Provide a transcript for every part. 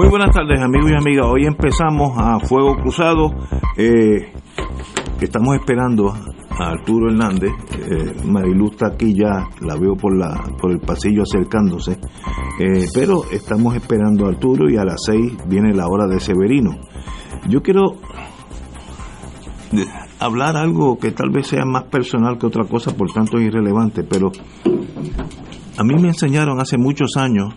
Muy buenas tardes amigos y amigas. Hoy empezamos a Fuego Cruzado. Eh, estamos esperando a Arturo Hernández. Eh, Marilu aquí ya, la veo por, la, por el pasillo acercándose. Eh, pero estamos esperando a Arturo y a las seis viene la hora de Severino. Yo quiero hablar algo que tal vez sea más personal que otra cosa, por tanto es irrelevante, pero a mí me enseñaron hace muchos años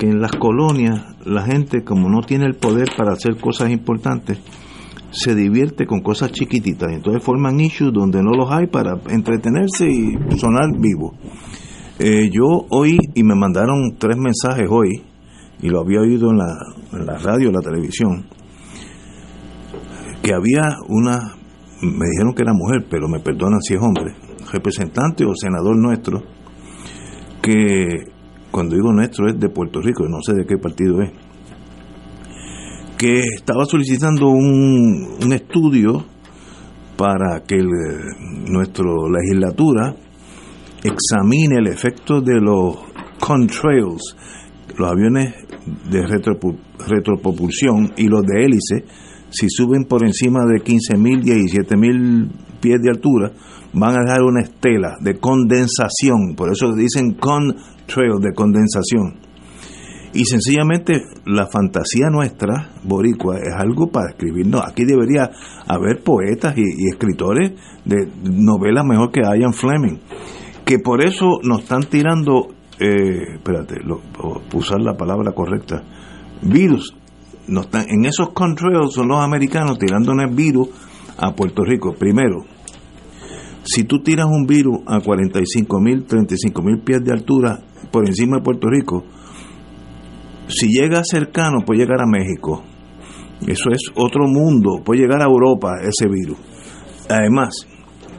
que en las colonias la gente como no tiene el poder para hacer cosas importantes, se divierte con cosas chiquititas. Entonces forman issues donde no los hay para entretenerse y sonar vivo. Eh, yo hoy, y me mandaron tres mensajes hoy, y lo había oído en la, en la radio, en la televisión, que había una, me dijeron que era mujer, pero me perdonan si es hombre, representante o senador nuestro, que cuando digo nuestro es de Puerto Rico, no sé de qué partido es, que estaba solicitando un, un estudio para que nuestra legislatura examine el efecto de los contrails, los aviones de retropropulsión y los de hélice, si suben por encima de 15.000, 17.000 pies de altura, van a dejar una estela de condensación, por eso dicen contrail de condensación. Y sencillamente la fantasía nuestra, boricua, es algo para escribir. No, aquí debería haber poetas y, escritores de novelas mejor que Ian Fleming. Que por eso nos están tirando, eh, espérate, lo, usar la palabra correcta, virus. Nos están, en esos contrails son los americanos tirándonos virus a Puerto Rico. Primero, si tú tiras un virus a 45 mil, 35 mil pies de altura por encima de Puerto Rico, si llega cercano puede llegar a México. Eso es otro mundo, puede llegar a Europa ese virus. Además,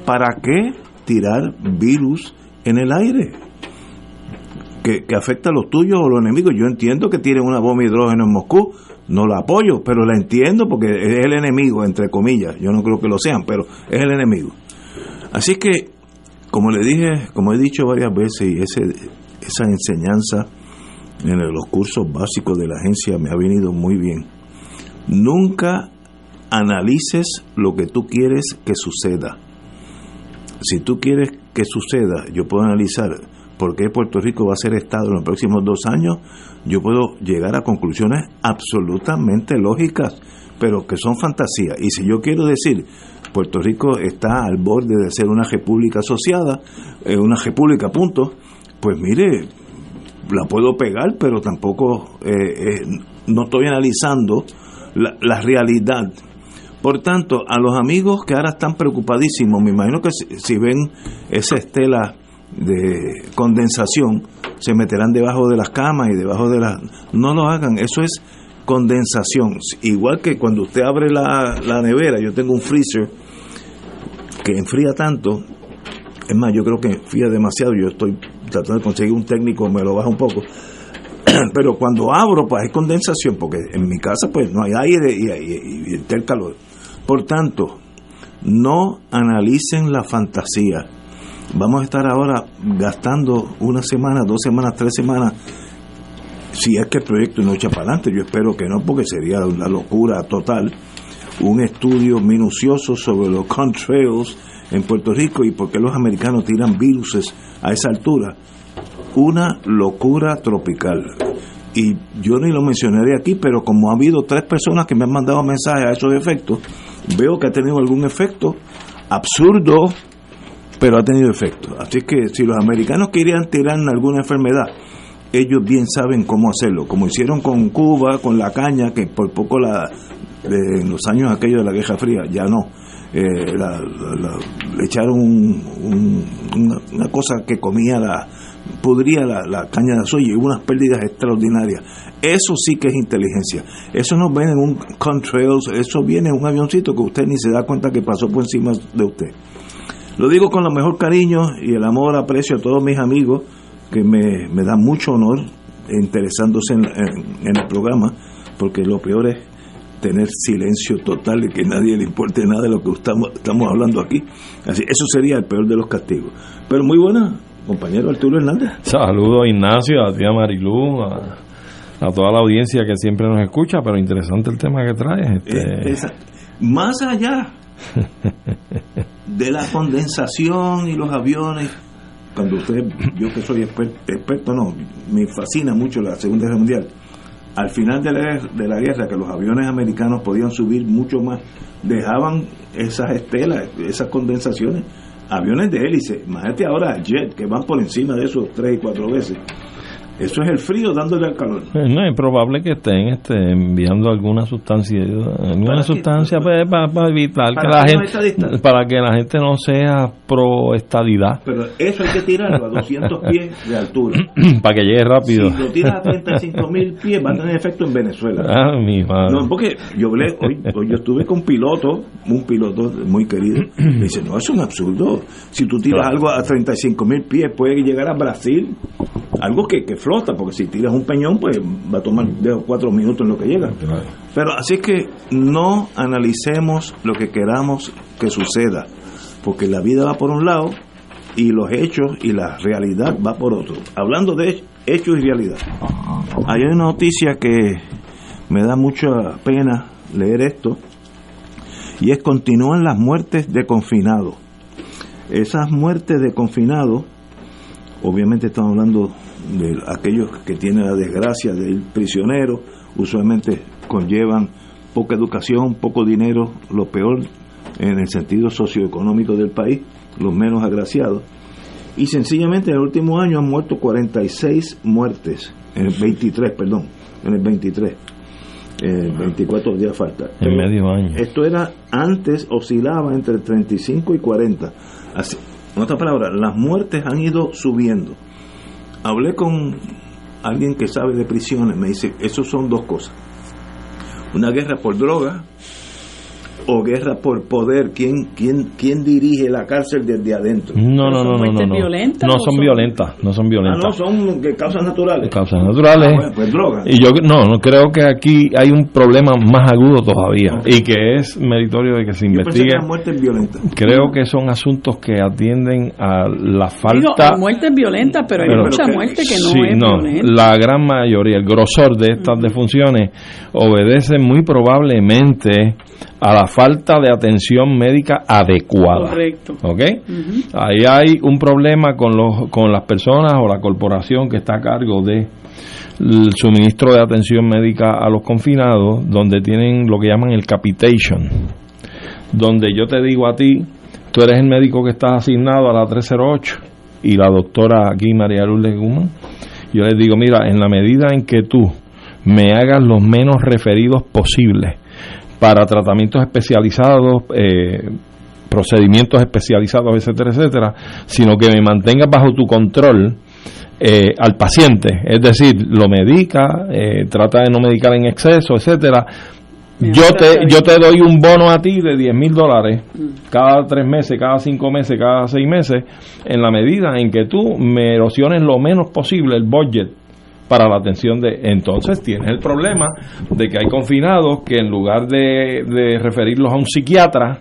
¿para qué tirar virus en el aire? Que, que, afecta a los tuyos o los enemigos. Yo entiendo que tienen una bomba hidrógeno en Moscú, no la apoyo, pero la entiendo porque es el enemigo, entre comillas. Yo no creo que lo sean, pero es el enemigo. Así que, como le dije, como he dicho varias veces, y ese, esa enseñanza en los cursos básicos de la agencia me ha venido muy bien. Nunca analices lo que tú quieres que suceda. Si tú quieres que suceda, yo puedo analizar por qué Puerto Rico va a ser Estado en los próximos dos años, yo puedo llegar a conclusiones absolutamente lógicas, pero que son fantasías. Y si yo quiero decir, Puerto Rico está al borde de ser una república asociada, eh, una república, punto, pues mire, la puedo pegar, pero tampoco eh, eh, no estoy analizando la, la, realidad. Por tanto, a los amigos que ahora están preocupadísimos, me imagino que si, ven esa estela de condensación, se meterán debajo de las camas y debajo de las... No lo hagan, eso es condensación. Igual que cuando usted abre la, la nevera, yo tengo un freezer que enfría tanto, es más, yo creo que enfría demasiado, yo estoy tratando de conseguir un técnico, me lo baja un poco, pero cuando abro, pues hay condensación, porque en mi casa pues no hay aire y, y, está el calor. Por tanto, no analicen la fantasía. Vamos a estar ahora gastando una semana, dos semanas, tres semanas, si es que el proyecto no echa para adelante. Yo espero que no, porque sería una locura total. Un estudio minucioso sobre los contrails en Puerto Rico y por qué los americanos tiran viruses a esa altura. Una locura tropical. y yo ni lo mencionaré aquí, pero como ha habido tres personas que me han mandado mensajes a esos efectos, veo que ha tenido algún efecto absurdo, pero ha tenido efecto. Así que si los americanos querían tirar alguna enfermedad, ellos bien saben cómo hacerlo, como hicieron con Cuba, con la caña, que por poco la, en los años aquellos de la Guerra Fría, ya no. Eh, le echaron una, cosa que comía la, pudría la, caña de soya y unas pérdidas extraordinarias. Eso sí que es inteligencia. Eso no viene en un contrails, eso viene en un avioncito que usted ni se da cuenta que pasó por encima de usted. Lo digo con lo mejor cariño y el amor, aprecio a todos mis amigos que me, me da mucho honor interesándose en, en el programa, porque lo peor es tener silencio total y que nadie le importe nada de lo que estamos, estamos hablando aquí. Así, eso sería el peor de los castigos. Pero muy buena, compañero Arturo Hernández. Saludos Ignacio, a ti a Marilú, a, toda la audiencia que siempre nos escucha, pero interesante el tema que traes. Este... más allá de la condensación y los aviones, cuando usted, yo que soy experto, no, me fascina mucho la Segunda Guerra Mundial al final de la, de la guerra, que los aviones americanos podían subir mucho más, dejaban esas estelas, esas condensaciones, aviones de hélice, imagínate ahora jet, que van por encima de esos tres y cuatro veces. Eso es el frío dándole al calor. Eh, no, es probable que estén este, enviando alguna sustancia, alguna sustancia pues, para, evitar que la gente, para que la gente no sea pro estadidad. Pero eso hay que tirarlo a 200 pies de altura. para que llegue rápido. Si lo tiras a 35 mil pies va a tener efecto en Venezuela. Ah, mi madre. No, porque yo hoy, hoy, yo estuve con un piloto, un piloto muy querido, me dice, no, es un absurdo. Si tú tiras algo a 35 mil pies puede llegar a Brasil, algo que, que porque si tiras un peñón, pues va a tomar de cuatro minutos en lo que llega. Pero así es que no analicemos lo que queramos que suceda, porque la vida va por un lado y los hechos y la realidad va por otro. Hablando de hechos y realidad, hay una noticia que me da mucha pena leer esto, y es continúan las muertes de confinados. Esas muertes de confinados, obviamente estamos hablando de aquellos que tienen la desgracia de ir prisioneros, usualmente conllevan poca educación, poco dinero, lo peor en el sentido socioeconómico del país, los menos agraciados. Y sencillamente en el último año han muerto 46 muertes, en el 23, perdón, en el 23. Eh, 24 días falta. En medio año. Esto era antes, oscilaba entre 35 y 40. Así, en otras palabras, las muertes han ido subiendo hablé con alguien que sabe de prisiones, me dice, eso son dos cosas. Una guerra por droga o guerra por poder? ¿Quién, quién, quién dirige la cárcel desde adentro? No, no, no, no, no. No, violentas, no son, violentas, no son violentas. Ah, no, son causas naturales. Causas naturales. Ah, pues droga. Y yo no, no creo que aquí hay un problema más agudo todavía y que es meritorio de que se investigue. Violentas. Creo que son asuntos que atienden a la falta. Digo, hay muertes violentas, pero, hay mucha muerte que no sí, es no, La gran mayoría, el grosor de estas defunciones obedecen muy probablemente a la falta de atención médica adecuada. Correcto. ¿Ok? Ahí hay un problema con, los, con las personas o la corporación que está a cargo de el suministro de atención médica a los confinados, donde tienen lo que llaman el capitation, donde yo te digo a ti, tú eres el médico que estás asignado a la 308 y la doctora aquí, María Lourdes Guzmán, yo les digo, mira, en la medida en que tú me hagas los menos referidos posibles para tratamientos especializados, eh, procedimientos especializados, etcétera, etcétera, sino que me mantenga bajo tu control eh, al paciente, es decir, lo medica, eh, trata de no medicar en exceso, etcétera. Yo te, yo te doy un bono a ti de 10 mil dólares mm. cada tres meses, cada cinco meses, cada seis meses, en la medida en que tú me erosiones lo menos posible el budget para la atención de... Entonces tienes el problema de que hay confinados que en lugar de, referirlos a un psiquiatra,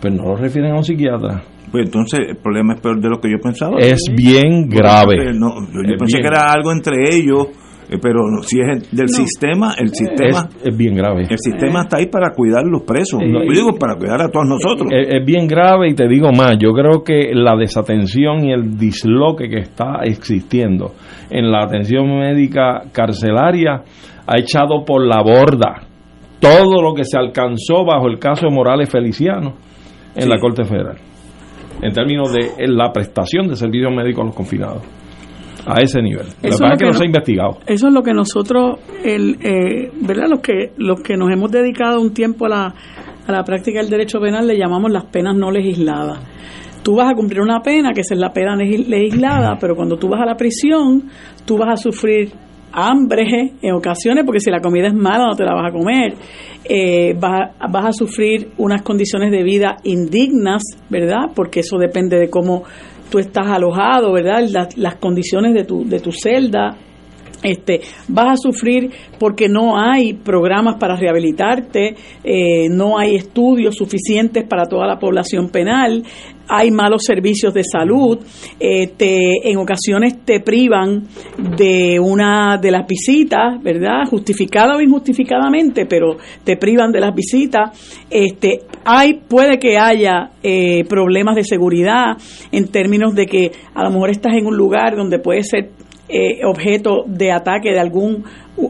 pues no los refieren a un psiquiatra. Pues entonces el problema es peor de lo que yo pensaba. Es bien grave. yo pensé que era algo entre ellos pero si es del sistema, el sistema es, bien grave. El sistema está ahí para cuidar a los presos, yo digo para cuidar a todos nosotros. Es, bien grave y te digo más, yo creo que la desatención y el disloque que está existiendo en la atención médica carcelaria ha echado por la borda todo lo que se alcanzó bajo el caso de Morales Feliciano en la Corte Federal, en términos de la prestación de servicios médicos a los confinados a ese nivel. Eso es que, no se ha investigado. Eso es lo que nosotros, el, eh, ¿verdad? Los que, los que nos hemos dedicado un tiempo a la, a la práctica del derecho penal le llamamos las penas no legisladas. Tú vas a cumplir una pena, que es la pena legislada, pero cuando tú vas a la prisión, tú vas a sufrir hambre en ocasiones, porque si la comida es mala no te la vas a comer. Eh, vas, vas, a sufrir unas condiciones de vida indignas, ¿verdad? Porque eso depende de cómo tú estás alojado, ¿verdad? Las, condiciones de tu, de tu celda, este, vas a sufrir porque no hay programas para rehabilitarte, eh, no hay estudios suficientes para toda la población penal, hay malos servicios de salud, eh, en ocasiones te privan de una de las visitas, ¿verdad? Justificada o injustificadamente, pero te privan de las visitas. Este, hay, puede que haya eh, problemas de seguridad en términos de que a lo mejor estás en un lugar donde puede ser eh, objeto de ataque de algún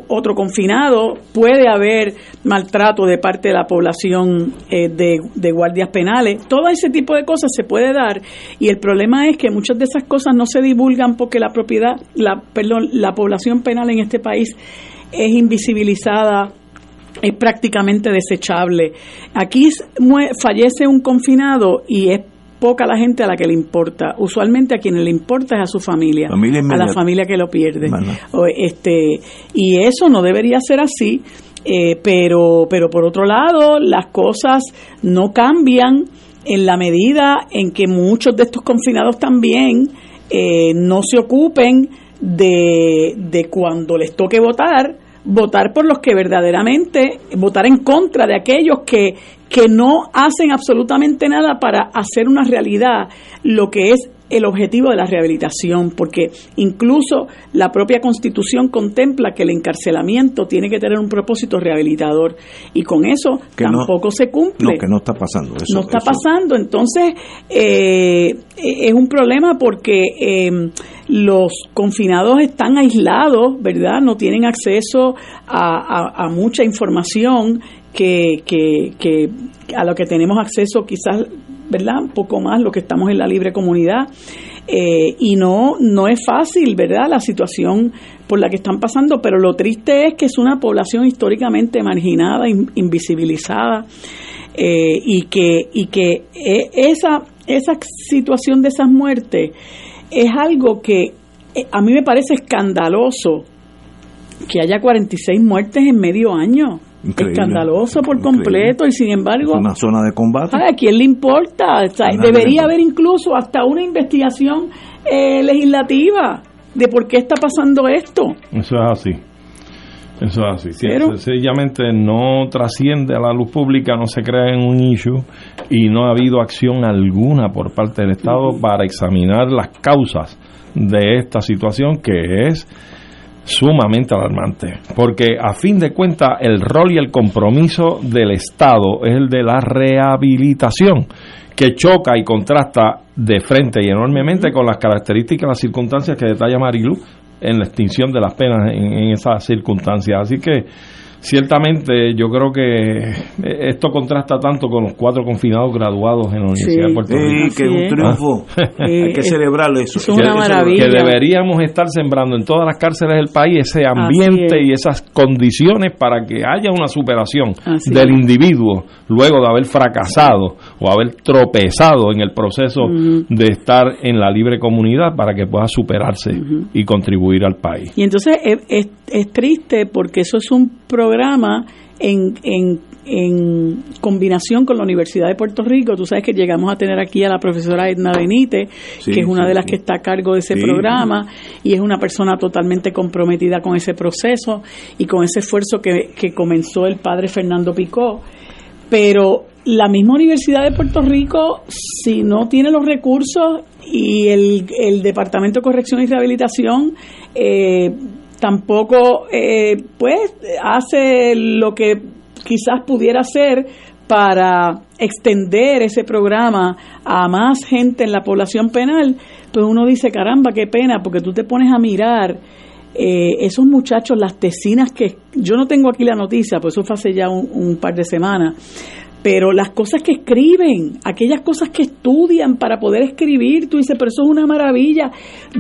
otro confinado, puede haber maltrato de parte de la población eh, de, guardias penales, todo ese tipo de cosas se puede dar y el problema es que muchas de esas cosas no se divulgan porque la propiedad, la, perdón, la población penal en este país es invisibilizada es prácticamente desechable. Aquí fallece un confinado y es poca la gente a la que le importa. Usualmente a quien le importa es a su familia, a la familia que lo pierde. este y eso no debería ser así, eh, pero pero por otro lado las cosas no cambian en la medida en que muchos de estos confinados también eh, no se ocupen de, de cuando les toque votar votar por los que verdaderamente, votar en contra de aquellos que, que no hacen absolutamente nada para hacer una realidad lo que es el objetivo de la rehabilitación, porque incluso la propia constitución contempla que el encarcelamiento tiene que tener un propósito rehabilitador y con eso tampoco se cumple. No, que no está pasando. no está pasando, entonces eh, es un problema porque eh, los confinados están aislados, ¿verdad? No tienen acceso a, mucha información que, que, que a lo que tenemos acceso quizás ¿verdad? Un poco más lo que estamos en la libre comunidad. Eh, y no, no es fácil, ¿verdad? La situación por la que están pasando, pero lo triste es que es una población históricamente marginada, invisibilizada, eh, y que, y que eh, esa, esa situación de esas muertes es algo que a mí me parece escandaloso que haya 46 muertes en medio año escandaloso por completo y sin embargo una zona de combate. a quién le importa debería haber incluso hasta una investigación eh, legislativa de por qué está pasando esto. Eso es así. Eso es así. Sencillamente no trasciende a la luz pública no se crea en un issue y no ha habido acción alguna por parte del Estado para examinar las causas de esta situación que es sumamente alarmante, porque a fin de cuentas el rol y el compromiso del Estado es el de la rehabilitación, que choca y contrasta de frente y enormemente con las características, las circunstancias que detalla Marilu en la extinción de las penas en, en esas circunstancias. Así que ciertamente yo creo que esto contrasta tanto con los cuatro confinados graduados en la Universidad de Puerto Rico. Sí, que es un triunfo. Hay que celebrarlo eso. Es una maravilla. Que deberíamos estar sembrando en todas las cárceles del país ese ambiente y esas condiciones para que haya una superación del individuo luego de haber fracasado o haber tropezado en el proceso de estar en la libre comunidad para que pueda superarse y contribuir al país. Y entonces es, es triste porque eso es un programa en, en, en, combinación con la Universidad de Puerto Rico. Tú sabes que llegamos a tener aquí a la profesora Edna Benítez, que es una de las que está a cargo de ese programa y es una persona totalmente comprometida con ese proceso y con ese esfuerzo que, que comenzó el padre Fernando Picó. Pero la misma Universidad de Puerto Rico, si no tiene los recursos y el, el Departamento de Corrección y Rehabilitación, eh, tampoco eh, pues hace lo que quizás pudiera hacer para extender ese programa a más gente en la población penal, pues uno dice, caramba, qué pena, porque tú te pones a mirar eh, esos muchachos, las tesinas que, yo no tengo aquí la noticia, pues eso fue hace ya un, par de semanas, pero las cosas que escriben, aquellas cosas que estudian para poder escribir, tú dices, pero eso es una maravilla.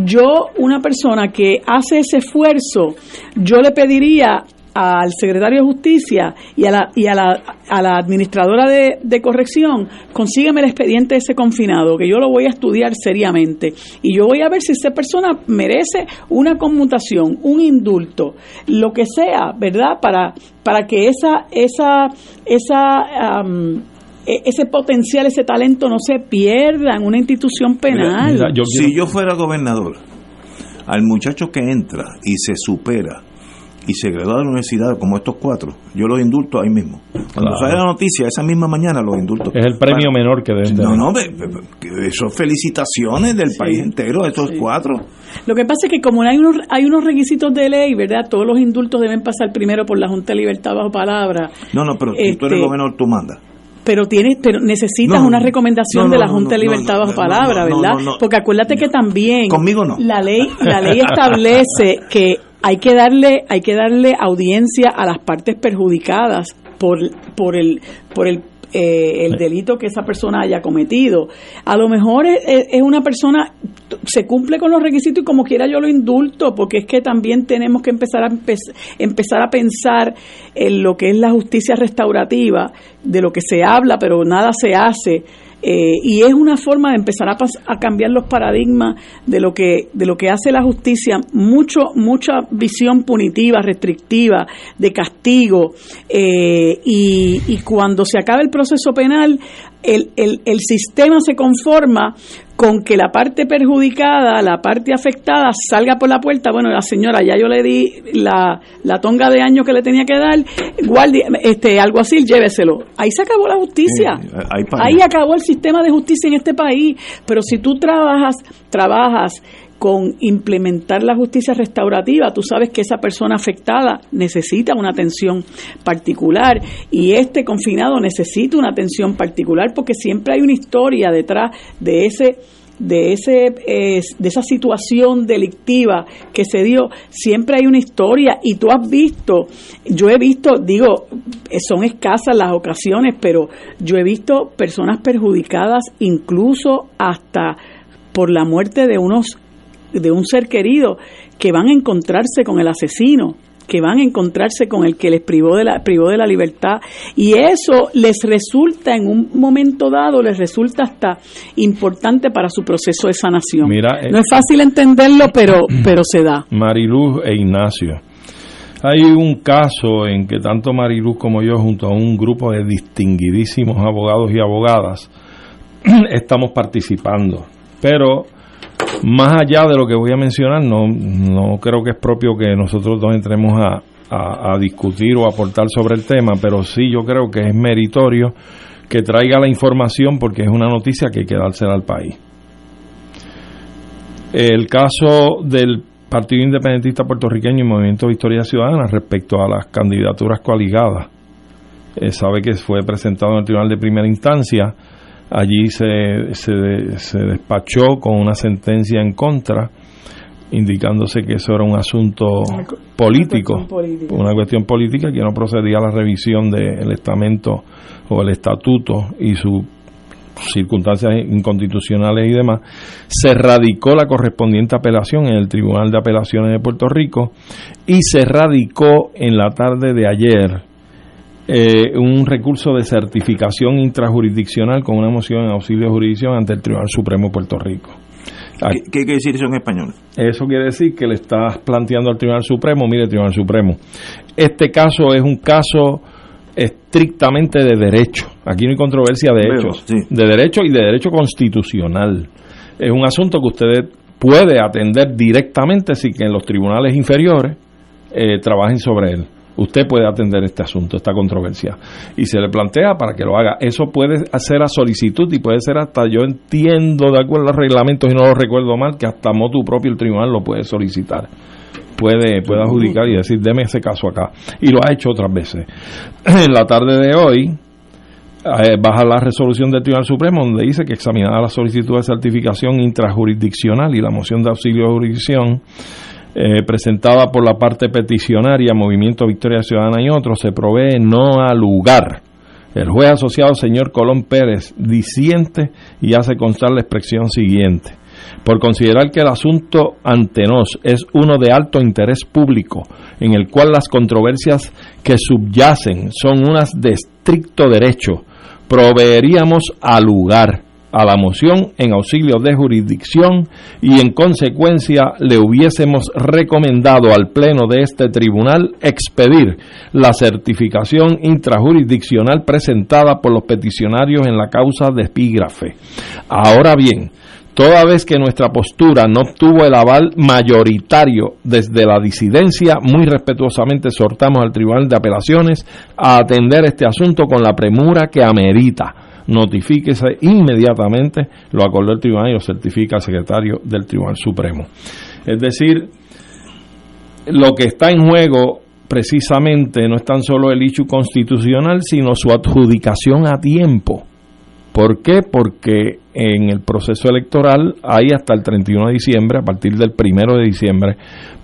Yo, una persona que hace ese esfuerzo, yo le pediría al secretario de Justicia y a la, y a la, a la administradora de, de, corrección, consígueme el expediente de ese confinado, que yo lo voy a estudiar seriamente. Y yo voy a ver si esa persona merece una conmutación, un indulto, lo que sea, ¿verdad? Para, para que esa, esa, esa e, ese potencial, ese talento no se pierda en una institución penal. si yo fuera gobernador, al muchacho que entra y se supera y se gradúa de la universidad como estos cuatro, yo los indulto ahí mismo. Cuando sale la noticia, esa misma mañana los indulto. Es el premio menor que deben No, no, eso felicitaciones del país entero, esos cuatro. Lo que pasa es que como hay unos, hay unos requisitos de ley, ¿verdad? Todos los indultos deben pasar primero por la Junta de Libertad bajo palabra. No, no, pero si tú eres este, gobernador, tú mandas pero tienes pero necesitas una recomendación de la Junta de Libertad bajo palabra, ¿verdad? Porque acuérdate que también conmigo no. La ley la ley establece que hay que darle hay que darle audiencia a las partes perjudicadas por por el por el eh, el delito que esa persona haya cometido. A lo mejor es, una persona, se cumple con los requisitos y como quiera yo lo indulto, porque es que también tenemos que empezar a, empezar a pensar en lo que es la justicia restaurativa, de lo que se habla pero nada se hace eh, y es una forma de empezar a, cambiar los paradigmas de lo que de lo que hace la justicia. Mucho mucha visión punitiva restrictiva de castigo eh, y, y cuando se acaba el proceso penal el, el, el sistema se conforma con que la parte perjudicada, la parte afectada, salga por la puerta. Bueno, la señora, ya yo le di la, la tonga de años que le tenía que dar, guardia, este, algo así, lléveselo. Ahí se acabó la justicia. ahí acabó el sistema de justicia en este país. Pero si tú trabajas, trabajas con implementar la justicia restaurativa, tú sabes que esa persona afectada necesita una atención particular y este confinado necesita una atención particular porque siempre hay una historia detrás de ese de ese de esa situación delictiva que se dio. Siempre hay una historia y tú has visto yo he visto digo son escasas las ocasiones pero yo he visto personas perjudicadas incluso hasta por la muerte de unos de un ser querido que van a encontrarse con el asesino que van a encontrarse con el que les privó de la privó de la libertad y eso les resulta en un momento dado les resulta hasta importante para su proceso de sanación. Mira, no es fácil entenderlo, pero pero se da. Mariluz e Ignacio. Hay un caso en que tanto Mariluz como yo junto a un grupo de distinguidísimos abogados y abogadas estamos participando, pero más allá de lo que voy a mencionar, no, no creo que es propio que nosotros dos entremos a, a, discutir o aportar sobre el tema, pero sí yo creo que es meritorio que traiga la información porque es una noticia que hay que dársela al país. El caso del Partido Independentista Puertorriqueño y Movimiento Victoria Ciudadana respecto a las candidaturas coaligadas. Eh, sabe que fue presentado en el Tribunal de Primera Instancia Allí se, se, despachó con una sentencia en contra, indicándose que eso era un asunto político, una cuestión política que no procedía a la revisión del estamento o el estatuto y sus circunstancias inconstitucionales y demás, se radicó la correspondiente apelación en el Tribunal de Apelaciones de Puerto Rico y se radicó en la tarde de ayer eh, un recurso de certificación intrajurisdiccional con una moción en auxilio de jurisdicción ante el Tribunal Supremo de Puerto Rico. ¿Qué, quiere decir eso en español? Eso quiere decir que le estás planteando al Tribunal Supremo, mire Tribunal Supremo, este caso es un caso estrictamente de derecho. Aquí no hay controversia de hechos, de derecho y de derecho constitucional. Es un asunto que usted puede atender directamente si que en los tribunales inferiores eh, trabajen sobre él usted puede atender este asunto, esta controversia. Y se le plantea para que lo haga. Eso puede ser a solicitud y puede ser hasta, yo entiendo, de acuerdo a los reglamentos y no lo recuerdo mal, que hasta motu propio el tribunal lo puede solicitar. puede, puede adjudicar y decir, deme ese caso acá. Y lo ha hecho otras veces. En la tarde de hoy, eh, baja la resolución del Tribunal Supremo donde dice que examinada la solicitud de certificación intrajurisdiccional y la moción de auxilio de jurisdicción eh, presentada por la parte peticionaria, Movimiento Victoria Ciudadana y otros, se provee no a lugar. El juez asociado, señor Colón Pérez, disiente y hace constar la expresión siguiente. Por considerar que el asunto ante nos es uno de alto interés público, en el cual las controversias que subyacen son unas de estricto derecho, proveeríamos a lugar a la moción en auxilio de jurisdicción y en consecuencia le hubiésemos recomendado al Pleno de este tribunal expedir la certificación intrajurisdiccional presentada por los peticionarios en la causa de epígrafe. Ahora bien, toda vez que nuestra postura no obtuvo el aval mayoritario desde la disidencia, muy respetuosamente exhortamos al Tribunal de Apelaciones a atender este asunto con la premura que amerita notifíquese inmediatamente, lo acordó el tribunal y lo certifica el secretario del Tribunal Supremo. Es decir, lo que está en juego precisamente no es tan solo el hecho constitucional, sino su adjudicación a tiempo. ¿Por qué? Porque en el proceso electoral hay hasta el 31 de diciembre, a partir del 1 de diciembre,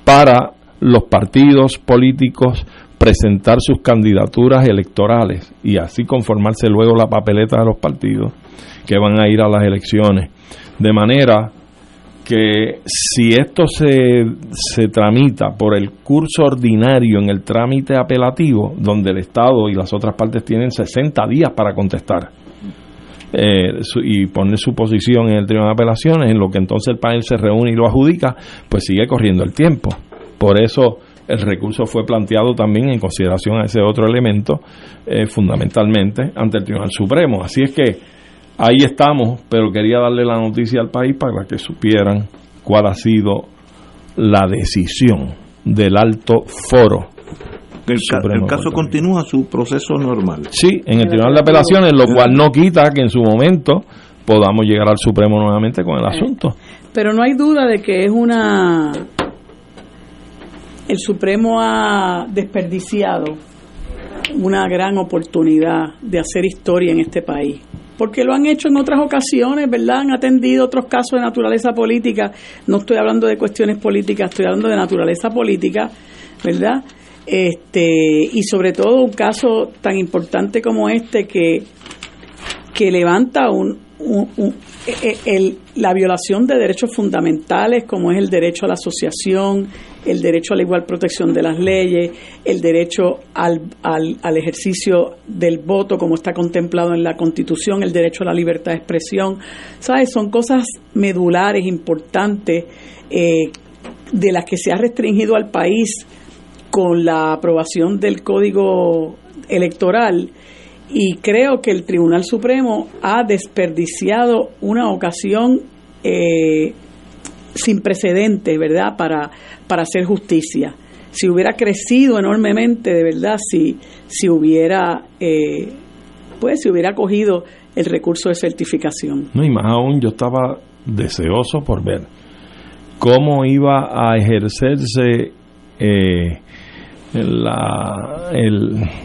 para los partidos políticos presentar sus candidaturas electorales y así conformarse luego la papeleta de los partidos que van a ir a las elecciones. De manera que si esto se, se tramita por el curso ordinario en el trámite apelativo, donde el Estado y las otras partes tienen 60 días para contestar eh, y poner su posición en el Tribunal de Apelaciones, en lo que entonces el panel se reúne y lo adjudica, pues sigue corriendo el tiempo. Por eso el recurso fue planteado también en consideración a ese otro elemento, eh, fundamentalmente ante el Tribunal Supremo. Así es que ahí estamos, pero quería darle la noticia al país para que supieran cuál ha sido la decisión del alto foro. El, el caso continúa su proceso normal. Sí, en el Tribunal de Apelaciones, lo cual no quita que en su momento podamos llegar al Supremo nuevamente con el asunto. Pero no hay duda de que es una el Supremo ha desperdiciado una gran oportunidad de hacer historia en este país. Porque lo han hecho en otras ocasiones, ¿verdad? Han atendido otros casos de naturaleza política. No estoy hablando de cuestiones políticas, estoy hablando de naturaleza política, ¿verdad? Este, y sobre todo un caso tan importante como este que, que levanta un, eh, eh, la violación de derechos fundamentales como es el derecho a la asociación, el derecho a la igual protección de las leyes, el derecho al, al, ejercicio del voto como está contemplado en la Constitución, el derecho a la libertad de expresión. ¿Sabes? Son cosas medulares, importantes, eh, de las que se ha restringido al país con la aprobación del Código Electoral y creo que el Tribunal Supremo ha desperdiciado una ocasión eh, sin precedentes, ¿verdad?, para, para hacer justicia. Si hubiera crecido enormemente, de verdad, si, si hubiera, eh, pues, si hubiera cogido el recurso de certificación. No, y más aún, yo estaba deseoso por ver cómo iba a ejercerse eh, el,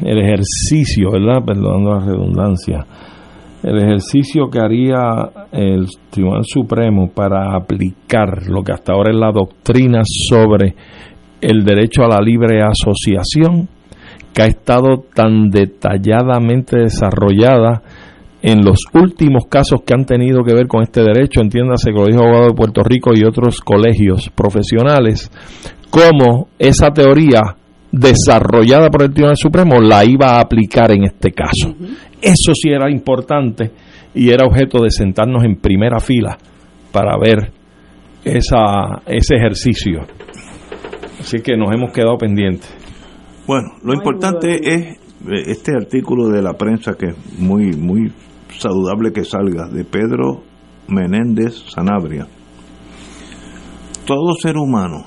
el ejercicio, ¿verdad? Perdonando la redundancia, el ejercicio que haría el Tribunal Supremo para aplicar lo que hasta ahora es la doctrina sobre el derecho a la libre asociación, que ha estado tan detalladamente desarrollada en los últimos casos que han tenido que ver con este derecho, entiéndase que lo dijo abogado de Puerto Rico y otros colegios profesionales, cómo esa teoría desarrollada por el Tribunal Supremo la iba a aplicar en este caso. Eso sí era importante y era objeto de sentarnos en primera fila para ver esa, ese ejercicio. Así que nos hemos quedado pendientes. Bueno, lo importante es eh, este artículo de la prensa que es muy, muy saludable que salga, de Pedro Menéndez Sanabria. Todo ser humano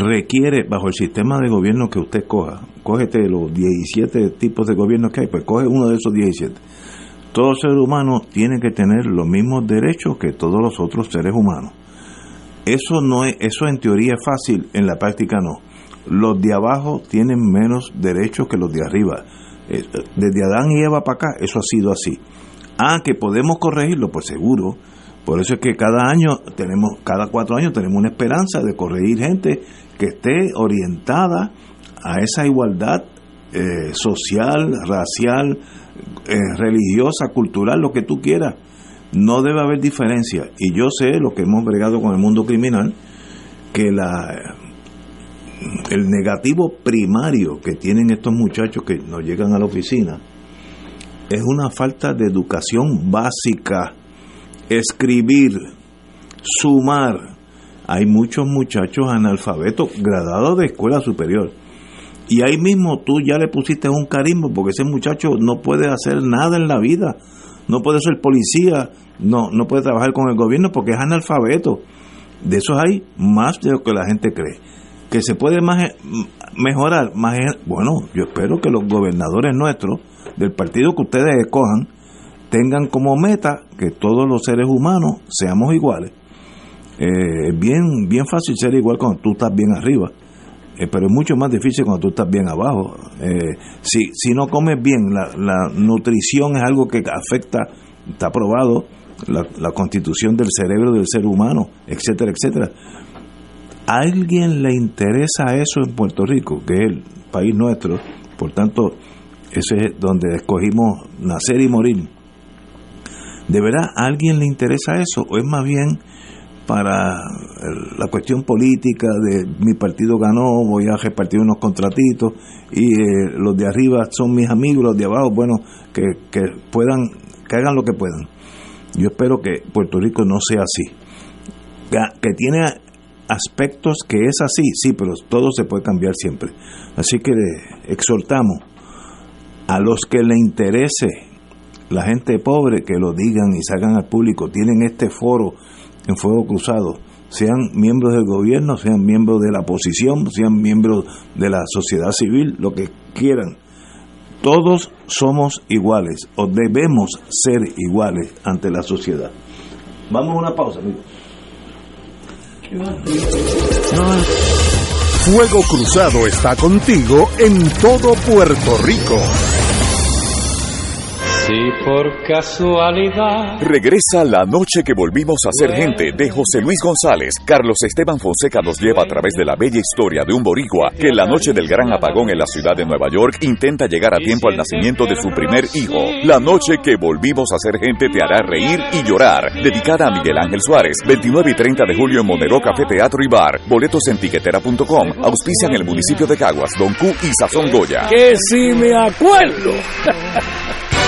requiere, bajo el sistema de gobierno que usted coja, cógete los 17 tipos de gobiernos que hay, pues coge uno de esos 17. Todo ser humano tiene que tener los mismos derechos que todos los otros seres humanos. Eso no es, eso en teoría es fácil, en la práctica no. Los de abajo tienen menos derechos que los de arriba. Eh, desde Adán y Eva para acá, eso ha sido así. Ah, que podemos corregirlo, pues seguro. Por eso es que cada año tenemos, cada cuatro años tenemos una esperanza de corregir gente que esté orientada a esa igualdad eh, social, racial, eh, religiosa, cultural, lo que tú quieras. No debe haber diferencia. Y yo sé lo que hemos bregado con el mundo criminal, que la el negativo primario que tienen estos muchachos que nos llegan a la oficina es una falta de educación básica. Escribir, sumar. Hay muchos muchachos analfabetos graduados de escuela superior. Y ahí mismo tú ya le pusiste un carisma porque ese muchacho no puede hacer nada en la vida. No puede ser policía, no, no puede trabajar con el gobierno porque es analfabeto. De esos hay más de lo que la gente cree que se puede más, mejorar, más, bueno, yo espero que los gobernadores nuestros, del partido que ustedes escojan, tengan como meta que todos los seres humanos seamos iguales. Eh, bien, bien fácil ser igual cuando tú estás bien arriba, eh, pero es mucho más difícil cuando tú estás bien abajo. Eh, si, si no comes bien, la, la nutrición es algo que afecta, está probado, la, la constitución del cerebro del ser humano, etcétera, etcétera ¿A alguien le interesa eso en Puerto Rico, que es el país nuestro? Por tanto, ese es donde escogimos nacer y morir. ¿De verdad a alguien le interesa eso? ¿O es más bien para la cuestión política de mi partido ganó, voy a repartir unos contratitos y eh, los de arriba son mis amigos, los de abajo, bueno, que, que puedan, que hagan lo que puedan. Yo espero que Puerto Rico no sea así. Que tiene aspectos que es así, sí, pero todo se puede cambiar siempre. Así que exhortamos a los que le interese la gente pobre que lo digan y salgan al público, tienen este foro en Fuego Cruzado, sean miembros del gobierno, sean miembros de la oposición, sean miembros de la sociedad civil, lo que quieran. Todos somos iguales o debemos ser iguales ante la sociedad. Vamos a una pausa, amigos. Fuego Cruzado está contigo en todo Puerto Rico. Si por casualidad. Regresa la noche que volvimos a ser gente de José Luis González. Carlos Esteban Fonseca nos lleva a través de la bella historia de un boricua que en la noche del gran apagón en la ciudad de Nueva York intenta llegar a tiempo al nacimiento de su primer hijo. La noche que volvimos a ser gente te hará reír y llorar. Dedicada a Miguel Ángel Suárez. 29 y 30 de julio en Monero Café Teatro y Bar. Boletos en tiquetera.com. Auspician el municipio de Caguas, Don Q y Sazón Goya. Que si me acuerdo.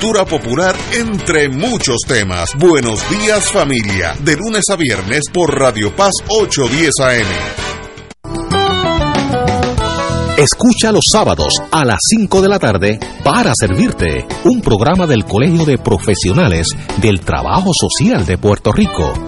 cultura popular, entre muchos temas. Buenos días familia, de lunes a viernes por Radio Paz 810 AM. Escucha los sábados a las 5 de la tarde para servirte un programa del Colegio de Profesionales del Trabajo Social de Puerto Rico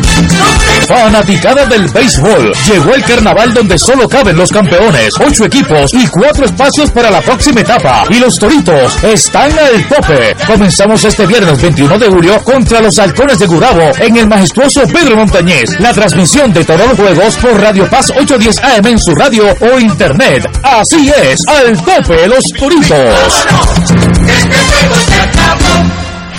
Fanaticada del béisbol. Llegó el carnaval donde solo caben los campeones, ocho equipos y cuatro espacios para la próxima etapa. Y los toritos están al tope. Comenzamos este viernes 21 de julio contra los halcones de Gurabo en el majestuoso Pedro Montañez. La transmisión de todos los juegos por Radio Paz 810 AM en su radio o internet. Así es, al tope los toritos.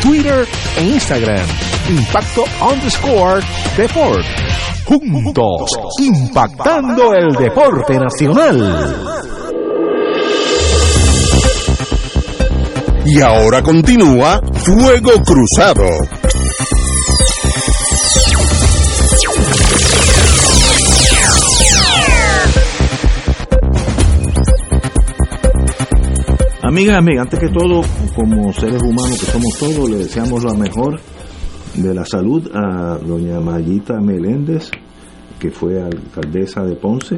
Twitter e Instagram, Impacto underscore Deport. Juntos, impactando el deporte nacional. Y ahora continúa Fuego Cruzado. Amigas, amigas, antes que todo, como seres humanos que somos todos, le deseamos lo mejor de la salud a doña Mayita Meléndez, que fue alcaldesa de Ponce,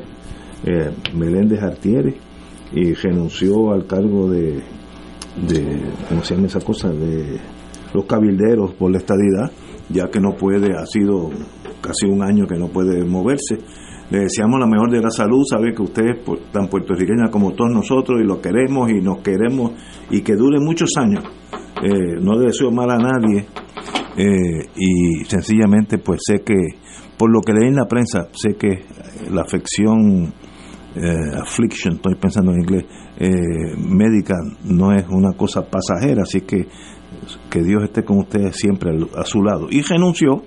eh, Meléndez Artieri, y renunció al cargo de, ¿cómo se llama esa cosa?, de los cabilderos por la estadidad, ya que no puede, ha sido casi un año que no puede moverse. Le deseamos la mejor de la salud, sabe que usted es tan puertorriqueña como todos nosotros y lo queremos y nos queremos y que dure muchos años. Eh, no le deseo mal a nadie eh, y sencillamente pues sé que, por lo que leí en la prensa, sé que la afección, eh, affliction, estoy pensando en inglés, médica no es una cosa pasajera, así que que Dios esté con usted siempre a su lado. Y renunció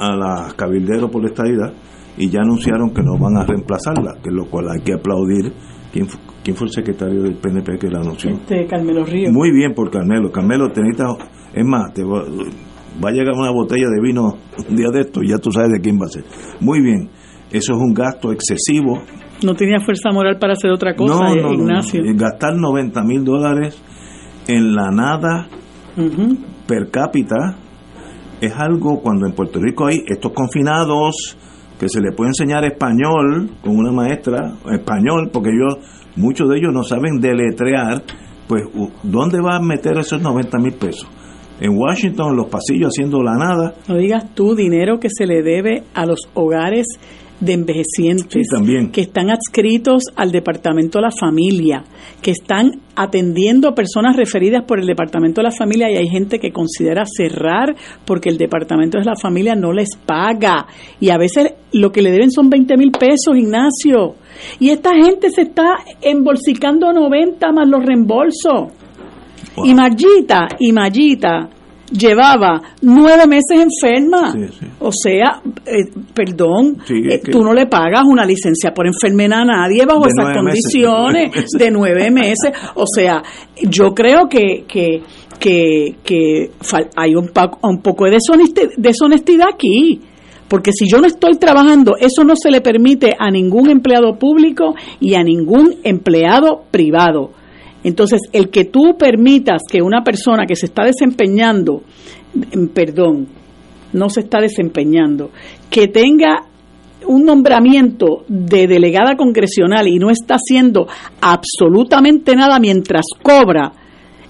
a la cabildero por la estadidad y ya anunciaron que no van a reemplazarla, que lo cual hay que aplaudir. ¿Quién, quién fue el secretario del PNP que la anunció? Este, Carmelo Río. Muy bien por Carmelo. Carmelo, te necesitas- es más, te va, va a llegar una botella de vino un día de esto y ya tú sabes de quién va a ser. Muy bien, eso es un gasto excesivo. No tenía fuerza moral para hacer otra cosa, no, no, no, Ignacio. no. Gastar 90 mil dólares en la nada per cápita es algo cuando en Puerto Rico hay estos confinados que se le puede enseñar español con una maestra español porque ellos muchos de ellos no saben deletrear pues ¿dónde va a meter esos 90 mil pesos? en Washington en los pasillos haciendo la nada No digas tú dinero que se le debe a los hogares de envejecientes Sí, también. que están adscritos al Departamento de la Familia, que están atendiendo personas referidas por el Departamento de la Familia y hay gente que considera cerrar porque el Departamento de la Familia no les paga y a veces lo que le deben son 20 mil pesos, Ignacio. Y esta gente se está embolsicando 90 más los reembolsos. Y Mayita, y Mayita llevaba nueve meses enferma. Sí, sí. O sea, eh, perdón, Sí, eh, tú no le pagas una licencia por enfermedad a nadie bajo De esas condiciones meses. de nueve meses. O sea, yo creo que, que, que, que hay un, un poco de deshonesti- deshonestidad aquí. Porque si yo no estoy trabajando, eso no se le permite a ningún empleado público y a ningún empleado privado. Entonces, el que tú permitas que una persona que se está desempeñando, mm, perdón, no se está desempeñando, que tenga un nombramiento de delegada congresional y no está haciendo absolutamente nada mientras cobra,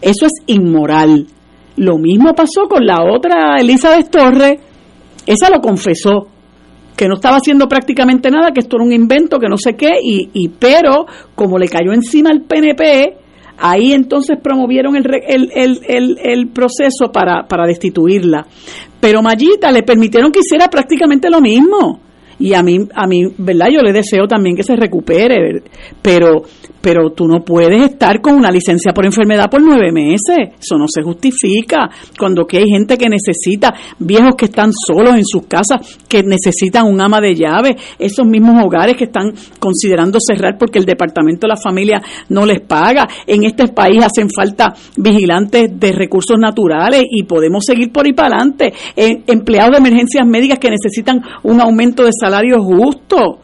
eso es inmoral. Lo mismo pasó con la otra Elizabeth Torres, esa lo confesó, que no estaba haciendo prácticamente nada, que esto era un invento, que no sé qué, y, y pero como le cayó encima al PNP, ahí entonces promovieron el, el, el, el, proceso para, para destituirla. Pero Mayita le permitieron que hiciera prácticamente lo mismo. Y a mí, a mí, ¿verdad? Yo le deseo también que se recupere, pero, pero tú no puedes estar con una licencia por enfermedad por nueve meses. Eso no se justifica. Cuando que hay gente que necesita, viejos que están solos en sus casas, que necesitan un ama de llave, esos mismos hogares que están considerando cerrar porque el Departamento de la Familia no les paga. En este país hacen falta vigilantes de recursos naturales y podemos seguir por ahí para adelante. Eh, empleados de emergencias médicas que necesitan un aumento de salario justo.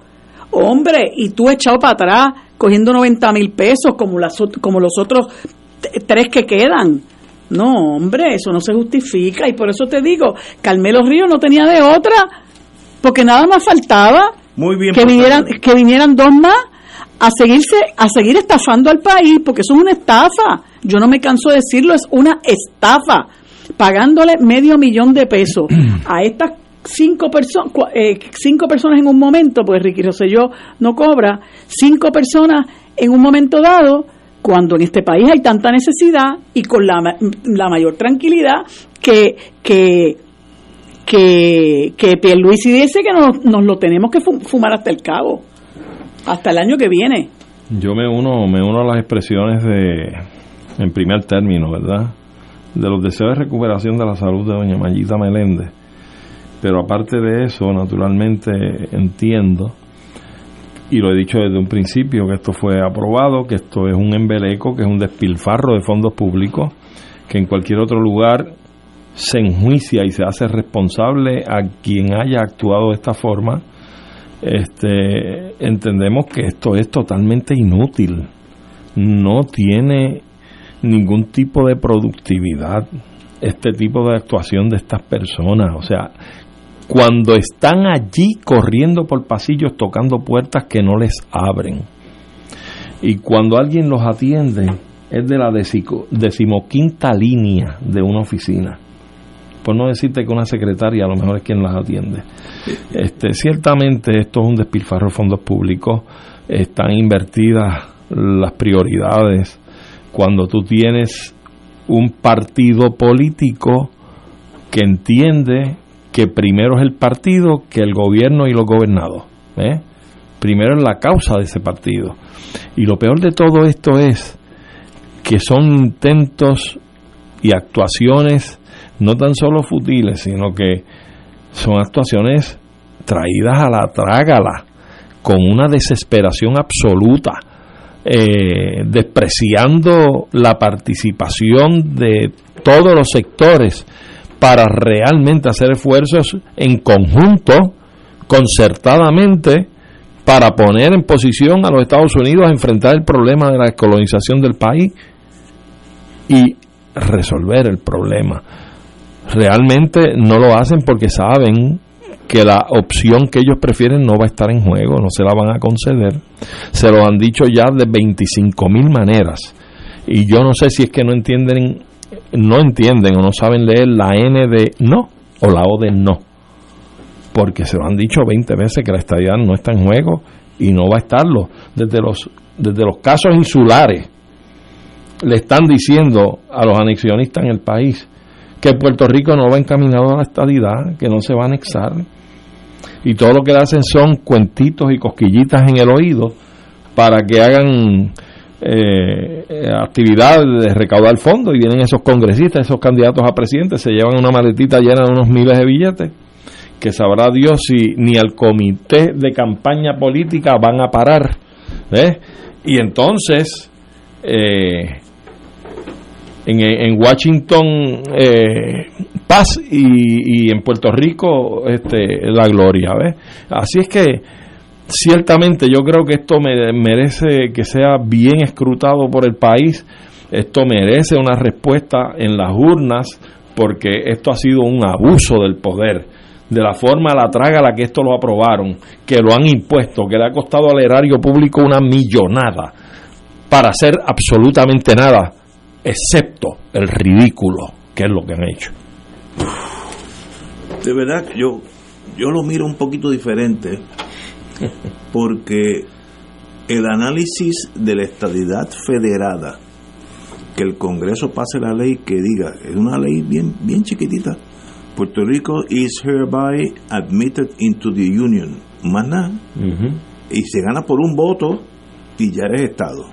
Hombre, y tú echado para atrás cogiendo 90 mil pesos como, las, como los otros tres que quedan. No, hombre, eso no se justifica. Y por eso te digo, Carmelo Río no tenía de otra, porque nada más faltaba muy bien que vinieran, que vinieran dos más a seguirse, a seguir estafando al país, porque eso es una estafa. Yo no me canso de decirlo, es una estafa. Pagándole medio millón de pesos a estas cinco, personas eh, cinco personas en un momento, pues Ricky Rosselló no cobra, cinco personas en un momento dado, cuando en este país hay tanta necesidad y con la, la mayor tranquilidad que, que, que, que Pierluisi dice que nos, nos lo tenemos que fumar hasta el cabo, hasta el año que viene. Yo me uno, me uno a las expresiones de, en primer término, ¿verdad? De los deseos de recuperación de la salud de doña Mayita Meléndez. Pero aparte de eso, naturalmente entiendo, y lo he dicho desde un principio, que esto fue aprobado, que esto es un embeleco, que es un despilfarro de fondos públicos, que en cualquier otro lugar se enjuicia y se hace responsable a quien haya actuado de esta forma, este, entendemos que esto es totalmente inútil, no tiene ningún tipo de productividad este tipo de actuación de estas personas, o sea, cuando están allí corriendo por pasillos tocando puertas que no les abren. Y cuando alguien los atiende es de la decimoquinta línea de una oficina por no decirte que una secretaria a lo mejor es quien las atiende. Este, ciertamente esto es un despilfarro de fondos públicos, están invertidas las prioridades cuando tú tienes un partido político que entiende que primero es el partido que el gobierno y los gobernados. ¿eh? Primero es la causa de ese partido. Y lo peor de todo esto es que son intentos y actuaciones no tan solo futiles, sino que son actuaciones traídas a la trágala, con una desesperación absoluta, eh, despreciando la participación de todos los sectores para realmente hacer esfuerzos en conjunto, concertadamente, para poner en posición a los Estados Unidos a enfrentar el problema de la descolonización del país y resolver el problema realmente no lo hacen porque saben que la opción que ellos prefieren no va a estar en juego, no se la van a conceder. Se lo han dicho ya de 25 mil maneras. Y yo no sé si es que no entienden, no entienden o no saben leer la N de no o la O de no. Porque se lo han dicho 20 veces que la estadía no está en juego y no va a estarlo. Desde los, desde los casos insulares le están diciendo a los anexionistas en el país que Puerto Rico no va encaminado a la estadidad, que no se va a anexar. Y todo lo que le hacen son cuentitos y cosquillitas en el oído para que hagan eh, actividades de recaudar fondos y vienen esos congresistas, esos candidatos a presidente, se llevan una maletita llena de unos miles de billetes que sabrá Dios si ni al comité de campaña política van a parar. ¿eh? Y entonces, eh, en, Washington eh, paz y, en Puerto Rico este, la gloria. ¿ves? Así es que ciertamente yo creo que esto merece que sea bien escrutado por el país, esto merece una respuesta en las urnas porque esto ha sido un abuso del poder de la forma la traga a la que esto lo aprobaron, que lo han impuesto, que le ha costado al erario público una millonada para hacer absolutamente nada excepto el ridículo, que es lo que han hecho. De verdad, yo, yo lo miro un poquito diferente, porque el análisis de la estadidad federada, que el Congreso pase la ley que diga, es una ley bien, bien chiquitita, Puerto Rico is hereby admitted into the Union, más nada, y se gana por un voto y ya eres Estado.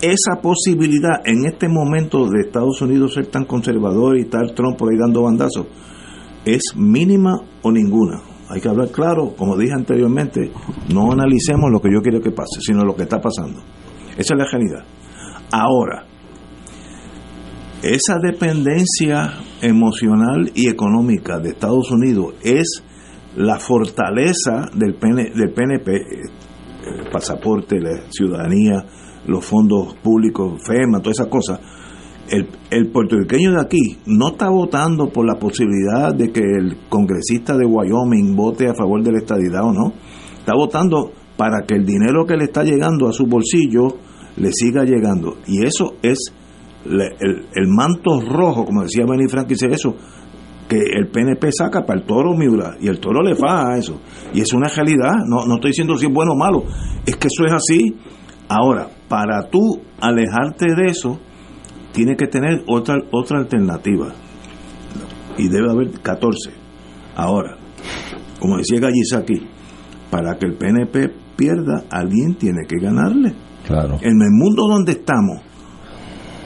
Esa posibilidad en este momento de Estados Unidos ser tan conservador y estar Trump por ahí dando bandazos es mínima o ninguna. Hay que hablar claro, como dije anteriormente, no analicemos lo que yo quiero que pase, sino lo que está pasando. Esa es la realidad. Ahora, esa dependencia emocional y económica de Estados Unidos es la fortaleza del, del PNP, el pasaporte, la ciudadanía, los fondos públicos, FEMA, todas esas cosas, el, el, puertorriqueño de aquí no está votando por la posibilidad de que el congresista de Wyoming vote a favor de la estadidad o no. Está votando para que el dinero que le está llegando a su bolsillo le siga llegando. Y eso es el, el, manto rojo, como decía Benny Frank, dice eso, que el PNP saca para el toro Miura y el toro le faja a eso. Y es una realidad, no, no estoy diciendo si es bueno o malo, es que eso es así. Ahora, para tú alejarte de eso, tiene que tener otra, otra alternativa. Y debe haber 14. Ahora, como decía Gallisaki, para que el PNP pierda, alguien tiene que ganarle. Claro. En el mundo donde estamos,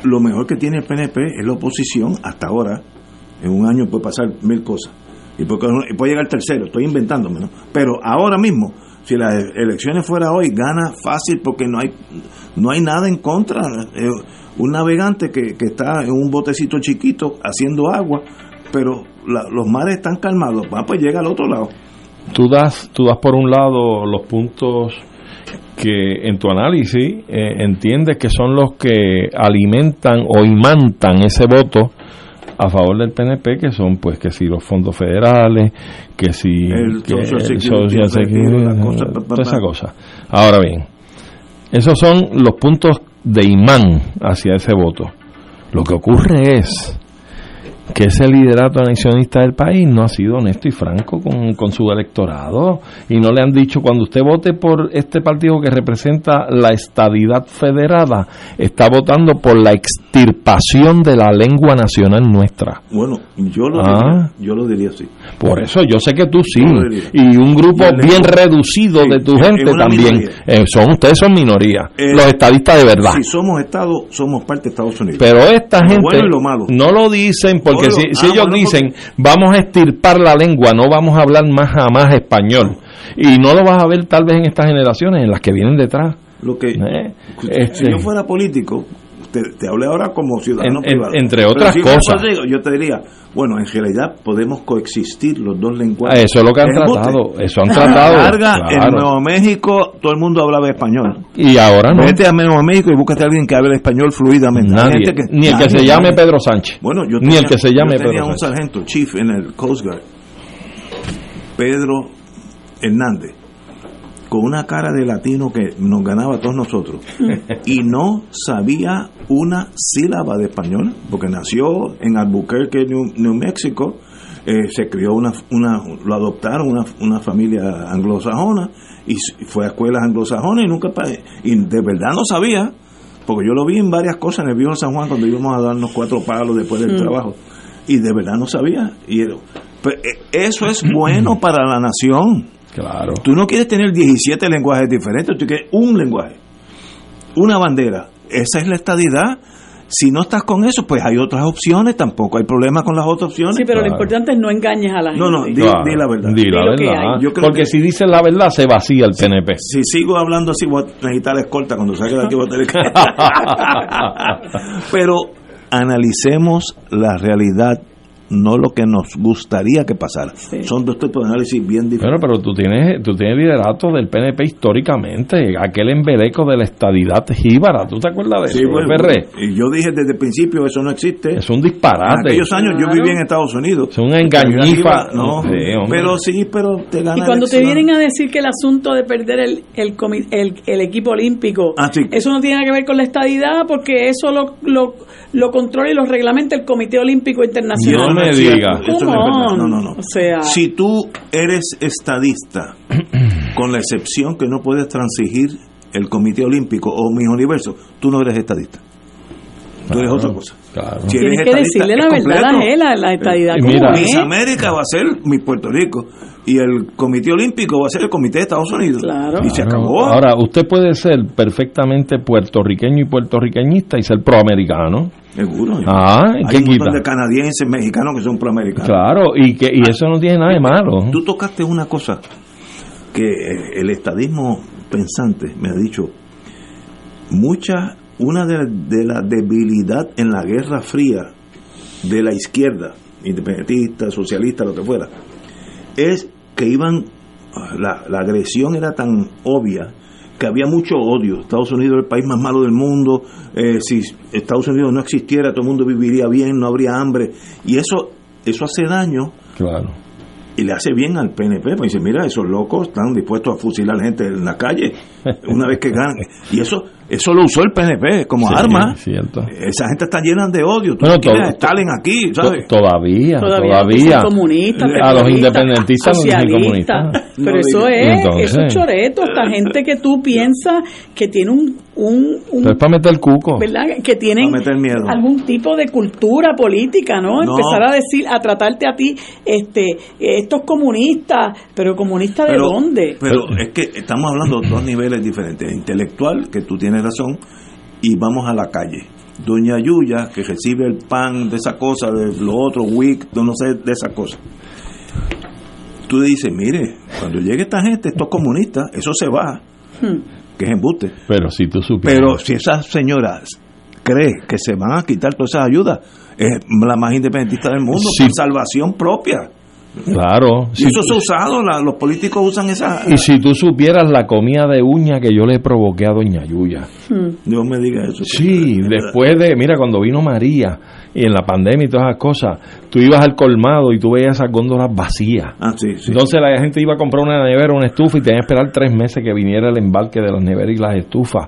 lo mejor que tiene el PNP es la oposición hasta ahora. En un año puede pasar mil cosas. Y puede llegar tercero, estoy inventándome, ¿no? Pero ahora mismo, si las elecciones fuera hoy, gana fácil porque no hay no hay nada en contra. Eh, un navegante que, que está en un botecito chiquito haciendo agua, pero la- los mares están calmados, ah, pues llega al otro lado. Tú das, tú das por un lado los puntos que en tu análisis eh, entiendes que son los que alimentan o imantan ese voto a favor del PNP, que son pues que si los fondos federales, que si El Social toda esa cosa. Ahora bien, esos son los puntos de imán hacia ese voto. Lo que ocurre es que ese liderato anexionista del país no ha sido honesto y franco con, con su electorado y no le han dicho cuando usted vote por este partido que representa la estadidad federada, está votando por la extirpación de la lengua nacional nuestra. Bueno, yo lo, Ah. diría, yo lo diría así. Por eso yo sé que tú sí, y un grupo bien reducido Sí, de tu gente también. Eh, son Ustedes son minoría, Eh, los estadistas de verdad. Si somos Estado, somos parte de Estados Unidos. Pero esta Lo gente bueno y lo malo. no lo dicen porque No, si, si ah, ellos bueno, dicen vamos a extirpar la lengua, no vamos a hablar más jamás español. Y no lo vas a ver tal vez en estas generaciones, en las que vienen detrás. Lo que, Eh, si este- yo fuera político, te, te hablé ahora como ciudadano En- en- privado. entre otras si cosas. yo te diría, bueno, en realidad podemos coexistir los dos lenguajes. Eso es lo que han tratado, eso han tratado. larga, en. Nuevo México todo el mundo hablaba español. Y ahora no. Vete a Nuevo México y búscate a alguien que hable español fluidamente. Hay Nadie, gente que- ni el que se llame nadie. Pedro Sánchez. Bueno, yo ni tenía, el que se llame yo tenía Pedro un sargento chief en el Coast Guard, Pedro Hernández, con una cara de latino que nos ganaba a todos nosotros, y no sabía una sílaba de español, porque nació en Albuquerque, New, New Mexico, eh, se crió una, una, lo adoptaron una, una familia anglosajona, y fue a escuelas anglosajonas y nunca, y de verdad no sabía, porque yo lo vi en varias cosas en el viejo San Juan cuando íbamos a darnos cuatro palos después del Mm. trabajo, y de verdad no sabía, y pues, eh, eso es bueno para la nación. Claro. Tú no quieres tener 17 lenguajes diferentes, tú quieres un lenguaje, una bandera. Esa es la estadidad. Si no estás con eso, pues hay otras opciones, tampoco hay problema con las otras opciones. Sí, pero lo importante es no engañes a la gente. No, no, di, Claro, di la verdad. di la Di lo que verdad. hay. Yo creo Porque que- si dices la verdad, se vacía el PNP. Si sigo hablando así, voy a necesitar la escolta cuando salga de aquí. Voy a tener que- pero analicemos la realidad, no lo que nos gustaría que pasara. Sí. Son dos tipos de análisis bien Bueno, diferentes. pero tú tienes, tú tienes liderato del PNP históricamente, aquel embeleco de la estadidad jíbara, ¿tú te acuerdas de Sí, eso? bueno, y yo dije desde el principio, eso no existe. Es un En disparate. aquellos años yo vivía en Estados Unidos. Es una engañifa. No, Sí, pero sí, pero te gana Y cuando te vienen a decir que el asunto de perder el, el, el, el equipo olímpico, Ah, sí. eso no tiene nada que ver con la estadidad, porque eso lo, lo, lo controla y lo reglamenta el Comité Olímpico Internacional. No me es diga. eso no es verdad. No, no, no. O sea- si tú eres estadista, con la excepción que no puedes transigir el Comité Olímpico o mis universos, tú no eres estadista. Tú eres Claro, otra cosa. claro. Si Tienes que decirle la verdad a completo. la, la estadidad. Y como mira, es. América va a ser mi Puerto Rico y el Comité Olímpico va a ser el Comité de Estados Unidos. Claro. Y se acabó. Ahora, usted puede ser perfectamente puertorriqueño y puertorriqueñista y ser proamericano. Seguro. Ah, ¿y Hay qué un montón de canadienses, mexicanos que son proamericanos. Claro, y que y eso no tiene nada de malo. Tú tocaste una cosa que eh, el estadismo pensante me ha dicho, mucha, una de, de la debilidad en la Guerra Fría de la izquierda, independentista, socialista, lo que fuera, es que iban, la, la agresión era tan obvia que había mucho odio. Estados Unidos es el país más malo del mundo. eh, si Estados Unidos no existiera, todo el mundo viviría bien, no habría hambre. Y eso, eso hace daño Claro. y le hace bien al PNP, pues dice, mira, esos locos están dispuestos a fusilar gente en la calle una vez que ganan. Y eso eso lo usó el PNP como Sí, arma. cierto. Esa gente está llena de odio. Tú Bueno, no Stalin aquí, ¿sabes? To- Todavía, Todavía todavía. comunistas, a los independentistas socialistas. comunistas. Pero No eso digas. es, Entonces- eso es choreto, esta gente que tú piensas que tiene un, un, es para meter el cuco. ¿verdad? Que tienen Para meter miedo. algún tipo de cultura política, ¿no? No. Empezar a decir, a tratarte a ti, este, estos comunistas, pero comunistas de Pero- dónde? Pero es que estamos hablando de dos niveles diferentes. Intelectual, que tú tienes razón, y vamos a la calle. Doña Yuya, que recibe el pan de esa cosa, de lo otro, WIC, no sé, de esa cosa. Tú le dices, mire, cuando llegue esta gente, estos comunistas, eso se va, Hmm. que es embuste. Pero si tú supieras. Pero si esas señoras cree que se van a quitar todas esas ayudas, es la más independentista del mundo, Sí. por salvación propia. Claro. Y si eso tú- se ha usado, la- los políticos usan esa... y si tú supieras la comida de uña que yo le provoqué a Doña Yuya. Hmm. Dios me diga eso. Sí, después de, mira, cuando vino María y en la pandemia y todas esas cosas, tú ibas al colmado y tú veías esas góndolas vacías. Ah, sí, sí. Entonces la gente iba a comprar una nevera, una estufa y tenía que esperar tres meses que viniera el embarque de las neveras y las estufas.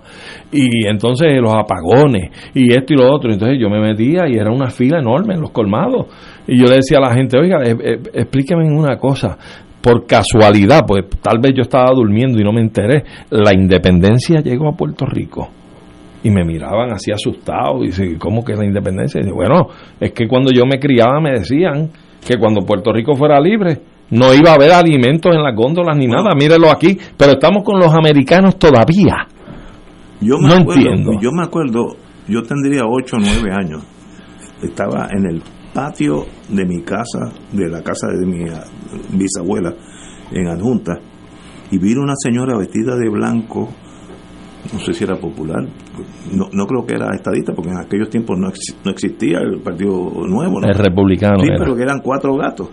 Y entonces los apagones y esto y lo otro. Entonces yo me metía y era una fila enorme en los colmados. Y yo le decía a la gente, oiga, eh, eh, explíqueme una cosa. Por casualidad, pues tal vez yo estaba durmiendo y no me enteré, la independencia llegó a Puerto Rico. Y me miraban así asustados y dice, ¿cómo que la independencia? Y dice, bueno, es que cuando yo me criaba me decían que cuando Puerto Rico fuera libre no iba a haber alimentos en las góndolas ni nada, mírelo aquí, pero estamos con los americanos todavía. Yo me No acuerdo, entiendo. Yo me acuerdo, yo tendría 8 o 9 años. Estaba en el patio de mi casa, de la casa de mi ah, bisabuela, en Adjunta, y vi una señora vestida de blanco, no sé si era popular, no, no creo que era estadista, porque en aquellos tiempos no, ex- no existía el Partido Nuevo, ¿no? El republicano. Sí, era. pero que eran cuatro gatos.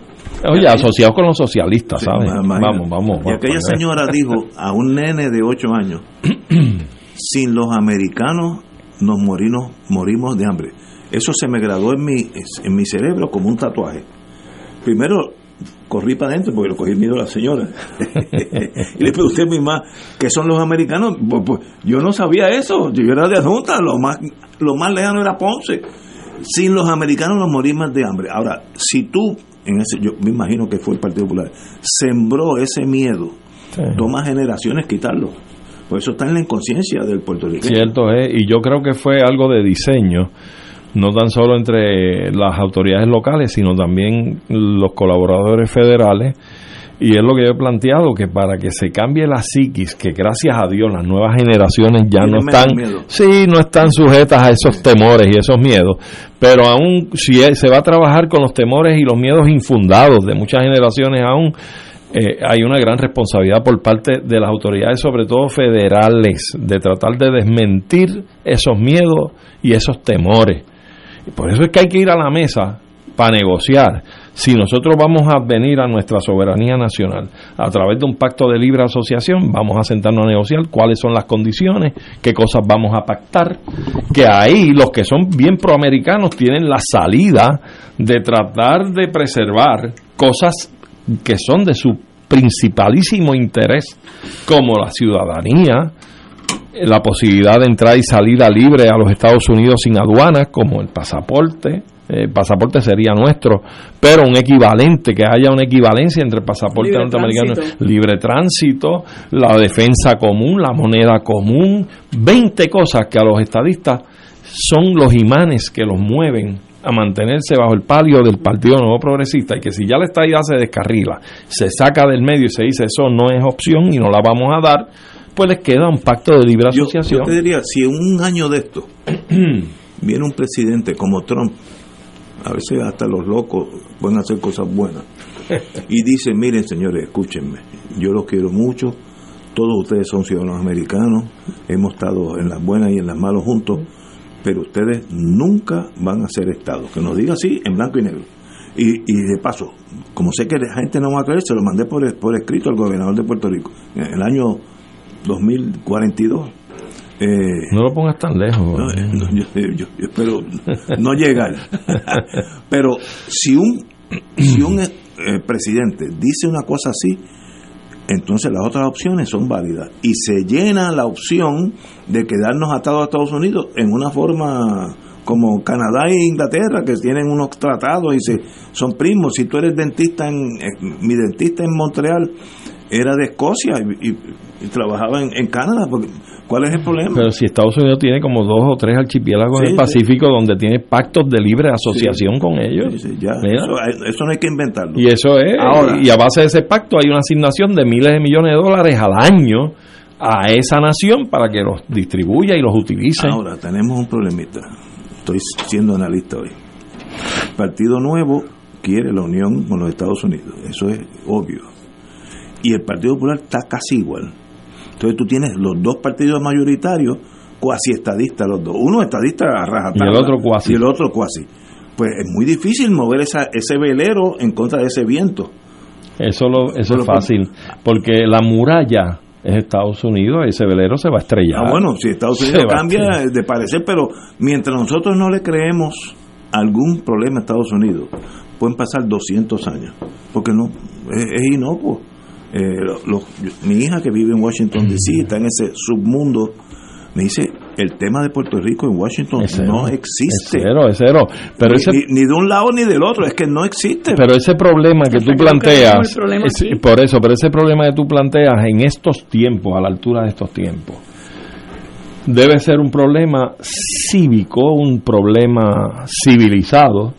Oye, asociados con los socialistas, Sí, ¿sabes? Vamos, vamos. Y aquella señora dijo a un nene de 8 años, sin los americanos nos morimos, morimos de hambre. Eso se me graduó en mi, en mi cerebro como un tatuaje. Primero corrí para adentro porque lo cogí miedo a la señora. y le pregunté a mi mamá, ¿qué son los americanos? Pues, pues, yo no sabía eso, yo era de adjunta, lo más, lo más lejano era Ponce. Sin los americanos nos morimos de hambre. Ahora, si tú, en ese, yo me imagino que fue el Partido Popular, sembró ese miedo, Sí. toma generaciones quitarlo. Por eso está en la inconsciencia del puertorriqueño. Cierto es, y yo creo que fue algo de diseño, no tan solo entre las autoridades locales, sino también los colaboradores federales. Y es lo que yo he planteado, que para que se cambie la psiquis, que gracias a Dios las nuevas generaciones ya no están, sí, no están sujetas a esos temores y esos miedos, pero aún si se va a trabajar con los temores y los miedos infundados de muchas generaciones aún, eh, hay una gran responsabilidad por parte de las autoridades, sobre todo federales, de tratar de desmentir esos miedos y esos temores. Por eso es que hay que ir a la mesa para negociar. Si nosotros vamos a venir a nuestra soberanía nacional a través de un pacto de libre asociación, vamos a sentarnos a negociar cuáles son las condiciones, qué cosas vamos a pactar, que ahí los que son bien proamericanos tienen la salida de tratar de preservar cosas que son de su principalísimo interés, como la ciudadanía, la posibilidad de entrada y salida libre a los Estados Unidos sin aduanas, como el pasaporte. El pasaporte sería nuestro, pero un equivalente, que haya una equivalencia entre el pasaporte Libre norteamericano, tránsito. libre tránsito, la defensa común, la moneda común, 20 cosas que a los estadistas son los imanes que los mueven a mantenerse bajo el palio del Partido Nuevo Progresista y que si ya la estadidad se descarrila, se saca del medio y se dice eso no es opción y no la vamos a dar, pues les queda un pacto de libre Yo, asociación. yo te diría, si en un año de esto viene un presidente como Trump, a veces hasta los locos pueden hacer cosas buenas, y dice, miren señores, escúchenme, yo los quiero mucho, todos ustedes son ciudadanos americanos, hemos estado en las buenas y en las malas juntos, pero ustedes nunca van a ser Estado. Que nos diga así, en blanco y negro. Y, y de paso, como sé que la gente no va a creer, se lo mandé por, por escrito al gobernador de Puerto Rico en el año 2042. Eh, No lo pongas tan lejos. no, no, yo, yo- yo espero no llegar. Pero si un si un eh, presidente dice una cosa así, entonces las otras opciones son válidas. Y se llena la opción de quedarnos atados a Estados Unidos en una forma como Canadá e Inglaterra, que tienen unos tratados y se, son primos. Si tú eres dentista, en, mi dentista en Montreal era de Escocia y, trabajaba en, Canadá. Porque, ¿Cuál es el problema? Pero si Estados Unidos tiene como dos o tres archipiélagos en el Pacífico donde tiene pactos de libre asociación con ellos. Eso, no hay que inventarlo. Y eso es. y a base de ese pacto hay una asignación de miles de millones de dólares al año a esa nación para que los distribuya y los utilice. Ahora, tenemos un problemita. Estoy siendo analista hoy. El Partido Nuevo quiere la unión con los Estados Unidos. Eso es obvio. Y el Partido Popular está casi igual entonces tú tienes los dos partidos mayoritarios cuasi estadistas los dos. Uno estadista a rajatabla. Y el otro cuasi. Y el otro cuasi. Pues es muy difícil mover esa, ese velero en contra de ese viento. Eso, lo, eso es fácil, porque la muralla es Estados Unidos, ese velero se va a estrellar. Ah, bueno, si Estados Unidos cambia de parecer, pero mientras nosotros no le creemos algún problema a Estados Unidos, pueden pasar 200 años, porque no es, es inocuo. Eh, mi hija que vive en Washington DC está en ese submundo me dice el tema de Puerto Rico en Washington no existe. Es cero es cero. Pero ni, de un lado ni del otro es que no existe. Pero ese problema que tú planteas por eso pero ese problema que tú planteas en estos tiempos a la altura de estos tiempos debe ser un problema cívico un problema civilizado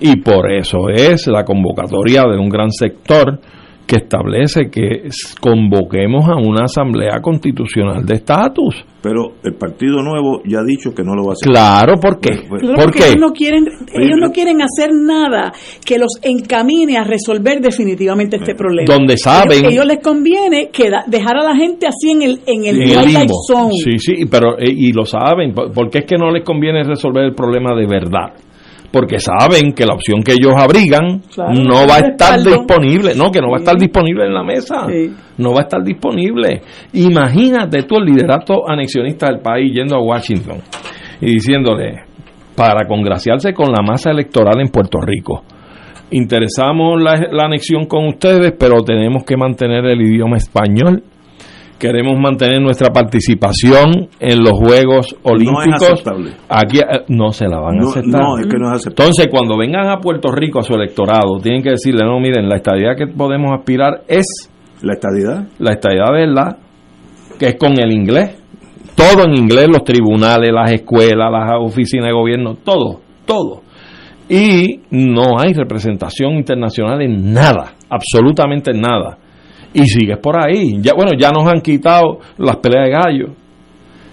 y por eso es la convocatoria de un gran sector que establece que convoquemos a una asamblea constitucional de estatus. Pero el Partido Nuevo ya ha dicho que no lo va a hacer. Claro, ¿por qué? Pues, pues, porque Ellos no quieren ellos no quieren hacer nada que los encamine a resolver definitivamente este problema. Donde saben a ellos les conviene que dejar a la gente así en el en el, zone. Sí, sí, pero eh, y lo saben, porque es que no les conviene resolver el problema de verdad porque saben que la opción que ellos abrigan no va a estar disponible, no, que no va a estar disponible en la mesa, no va a estar disponible. Imagínate tú el liderato anexionista del país yendo a Washington y diciéndole, para congraciarse con la masa electoral en Puerto Rico, interesamos la, la anexión con ustedes, pero tenemos que mantener el idioma español queremos mantener nuestra participación en los Juegos Olímpicos. No Aquí eh, no se la van a aceptar. No, es que no es aceptable. Entonces, cuando vengan a Puerto Rico a su electorado, tienen que decirle, no, miren, la estadidad que podemos aspirar es... ¿La estadidad? La estadidad de la que es con el inglés. Todo en inglés, los tribunales, las escuelas, las oficinas de gobierno, todo, todo. Y no hay representación internacional en nada, absolutamente en nada y sigues por ahí. Ya, bueno, ya nos han quitado las peleas de gallo.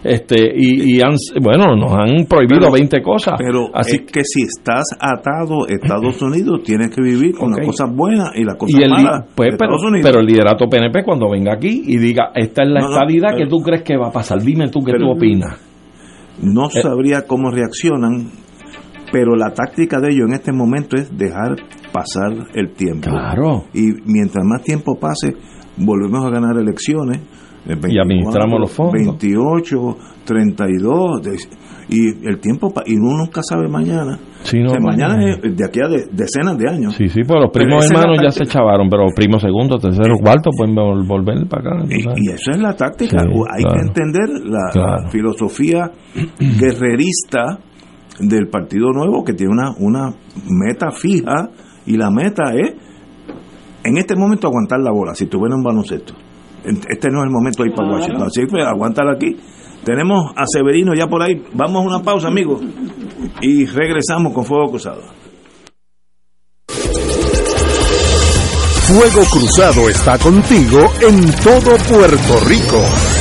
Este, y, han, bueno, nos han prohibido 20 cosas. Pero Así, es que si estás atado a Estados Unidos, tienes que vivir con las cosas buenas y las cosas malas. Pues, pero, pero, el liderato PNP, cuando venga aquí y diga, esta es la estabilidad que tú crees que va a pasar, dime tú qué tú opinas. No eh, sabría cómo reaccionan, pero la táctica de ellos en este momento es dejar pasar el tiempo. Claro. Y mientras más tiempo pase, volvemos a ganar elecciones. y administramos los fondos. 28, 32, y el tiempo, y uno nunca sabe mañana. mañana es de aquí a decenas de años. Sí, sí, pues los primos hermanos ya se chavaron, pero los primos segundo, tercero, cuarto pueden volver para acá. Y, eso es la táctica. Hay que entender la filosofía guerrerista del Partido Nuevo que tiene una, una meta fija y la meta es en este momento aguantar la bola, si tuviera un baloncesto. Este no es el momento de ir para Washington, así que aguantar aquí. Tenemos a Severino ya por ahí. Vamos a una pausa, amigos, y regresamos con Fuego Cruzado. Fuego Cruzado está contigo en todo Puerto Rico.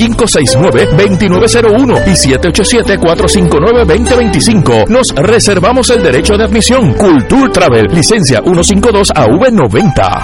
569-2901 y 787-459-2025. Nos reservamos el derecho de admisión. Culture Travel, licencia 152 AV90.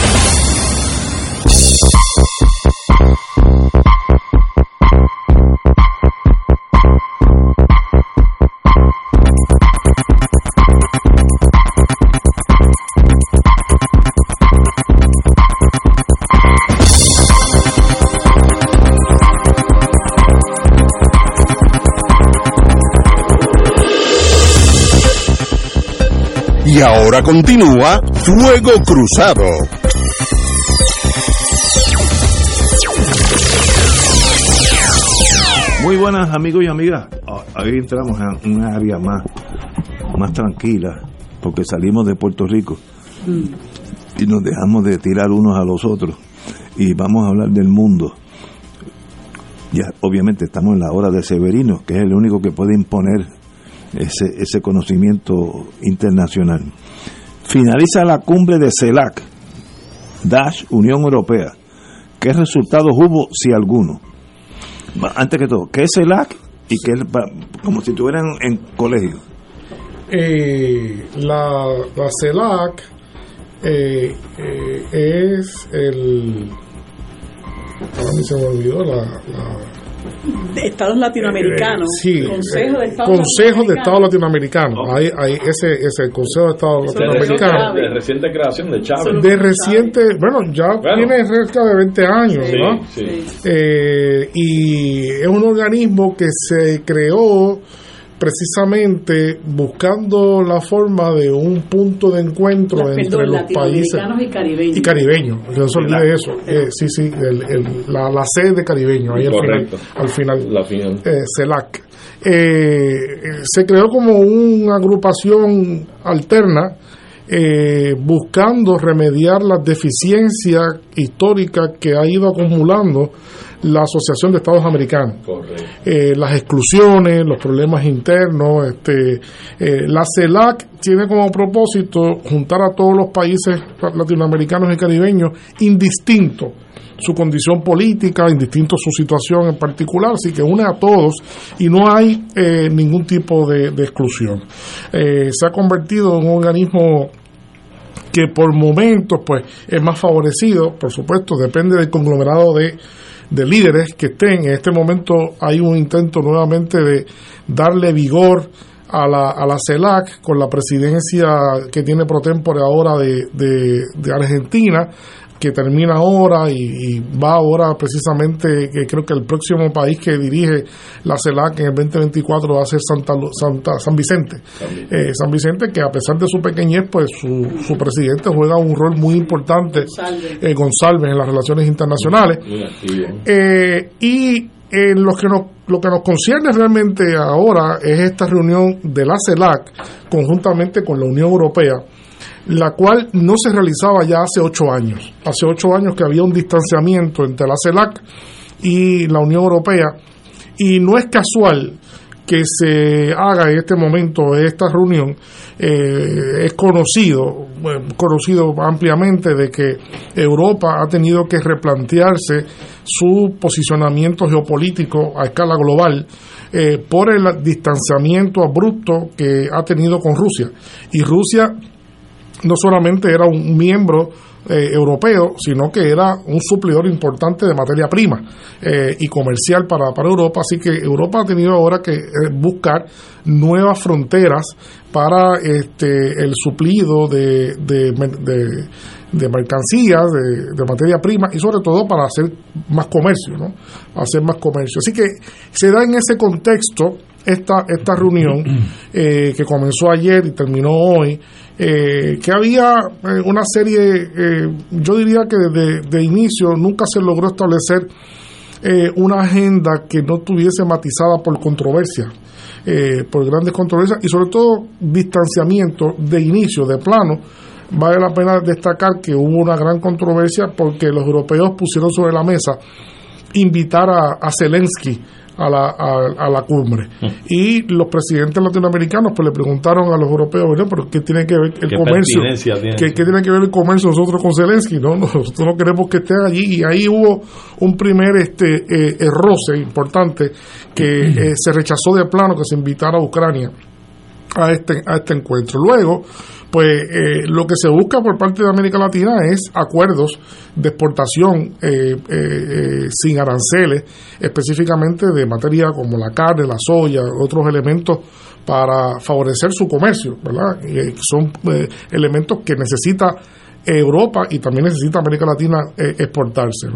Ahora continúa Fuego Cruzado. Muy buenas amigos y amigas. Ah, Ahí entramos en una área más, más tranquila, porque salimos de Puerto Rico y nos dejamos de tirar unos a los otros y vamos a hablar del mundo. Ya, obviamente estamos en la hora de Severino, que es el único que puede imponer ese, ese conocimiento internacional. Finaliza la cumbre de CELAC, Dash Unión Europea. ¿Qué resultados hubo, si alguno? Antes que todo, ¿qué es CELAC? Y qué es, como si estuvieran en colegio. Eh, la, la CELAC eh, eh, es el. Ahora mí se me olvidó la de Estados latinoamericanos. Eh, sí, Consejo de Estados Consejo de Estados Latinoamericanos. Ahí, ahí, ese, ese Consejo de Estados Latinoamericanos. de reciente creación de Chávez. De reciente, bueno, ya Bueno. tiene cerca de 20 años, Sí, ¿no? sí. Eh, y es un organismo que se creó precisamente buscando la forma de un punto de encuentro entre perdón, los países y caribeños. y caribeños, no se olvide de eso. Eh, sí, sí, el- el- la, la sede de caribeño, ahí al final, Correcto. al final, La final. eh, CELAC. Eh, eh, se creó como una agrupación alterna eh, buscando remediar las deficiencias históricas que ha ido acumulando la Asociación de Estados Americanos. Eh, las exclusiones, los problemas internos. Este, eh, la CELAC tiene como propósito juntar a todos los países latinoamericanos y caribeños indistinto su condición política, indistinto su situación en particular, así que une a todos y no hay eh, ningún tipo de, de exclusión. Eh, se ha convertido en un organismo que por momentos pues es más favorecido, por supuesto, depende del conglomerado de, de líderes que estén. En este momento hay un intento nuevamente de darle vigor a la, a la CELAC con la presidencia que tiene pro tempore ahora de, de, de Argentina que termina ahora y, y va ahora precisamente, que creo que el próximo país que dirige la CELAC en el 2024 va a ser Santa, Santa San Vicente. Eh, San Vicente, que a pesar de su pequeñez, pues su, su presidente juega un rol muy importante, eh, González, en las relaciones internacionales. Eh, y eh, lo, que nos, lo que nos concierne realmente ahora es esta reunión de la CELAC conjuntamente con la Unión Europea, la cual no se realizaba ya hace ocho años. Hace ocho años que había un distanciamiento entre la CELAC y la Unión Europea. Y no es casual que se haga en este momento esta reunión. Eh, es conocido conocido ampliamente de que Europa ha tenido que replantearse su posicionamiento geopolítico a escala global eh, por el distanciamiento abrupto que ha tenido con Rusia. Y Rusia no solamente era un miembro eh, europeo, sino que era un suplidor importante de materia prima eh, y comercial para, para Europa. Así que Europa ha tenido ahora que eh, buscar nuevas fronteras para este, el suplido de, de, de- de mercancías, de, de materia prima y sobre todo para hacer más comercio, ¿no? Hacer más comercio. Así que se da en ese contexto esta, esta reunión eh, que comenzó ayer y terminó hoy, eh, que había eh, una serie, eh, yo diría que desde de inicio nunca se logró establecer eh, una agenda que no estuviese matizada por controversia, por grandes controversias y sobre todo distanciamiento de inicio, de plano. Vale la pena destacar que hubo una gran controversia porque los europeos pusieron sobre la mesa invitar a, a Zelensky a la, a, a la cumbre. Y los presidentes latinoamericanos pues le preguntaron a los europeos, pero ¿qué tiene que ver el ¿Qué comercio? tiene? ¿Qué, qué tiene que ver el comercio nosotros con Zelensky? No, nosotros no queremos que esté allí. Y ahí hubo un primer este eh, eh, roce importante que eh, se rechazó de plano que se invitara a Ucrania a este, a este encuentro. Luego, pues eh, lo que se busca por parte de América Latina es acuerdos de exportación eh, eh, eh, sin aranceles, específicamente de materia como la carne, la soya, otros elementos para favorecer su comercio, ¿verdad? Eh, son eh, elementos que necesita Europa y también necesita América Latina exportarse.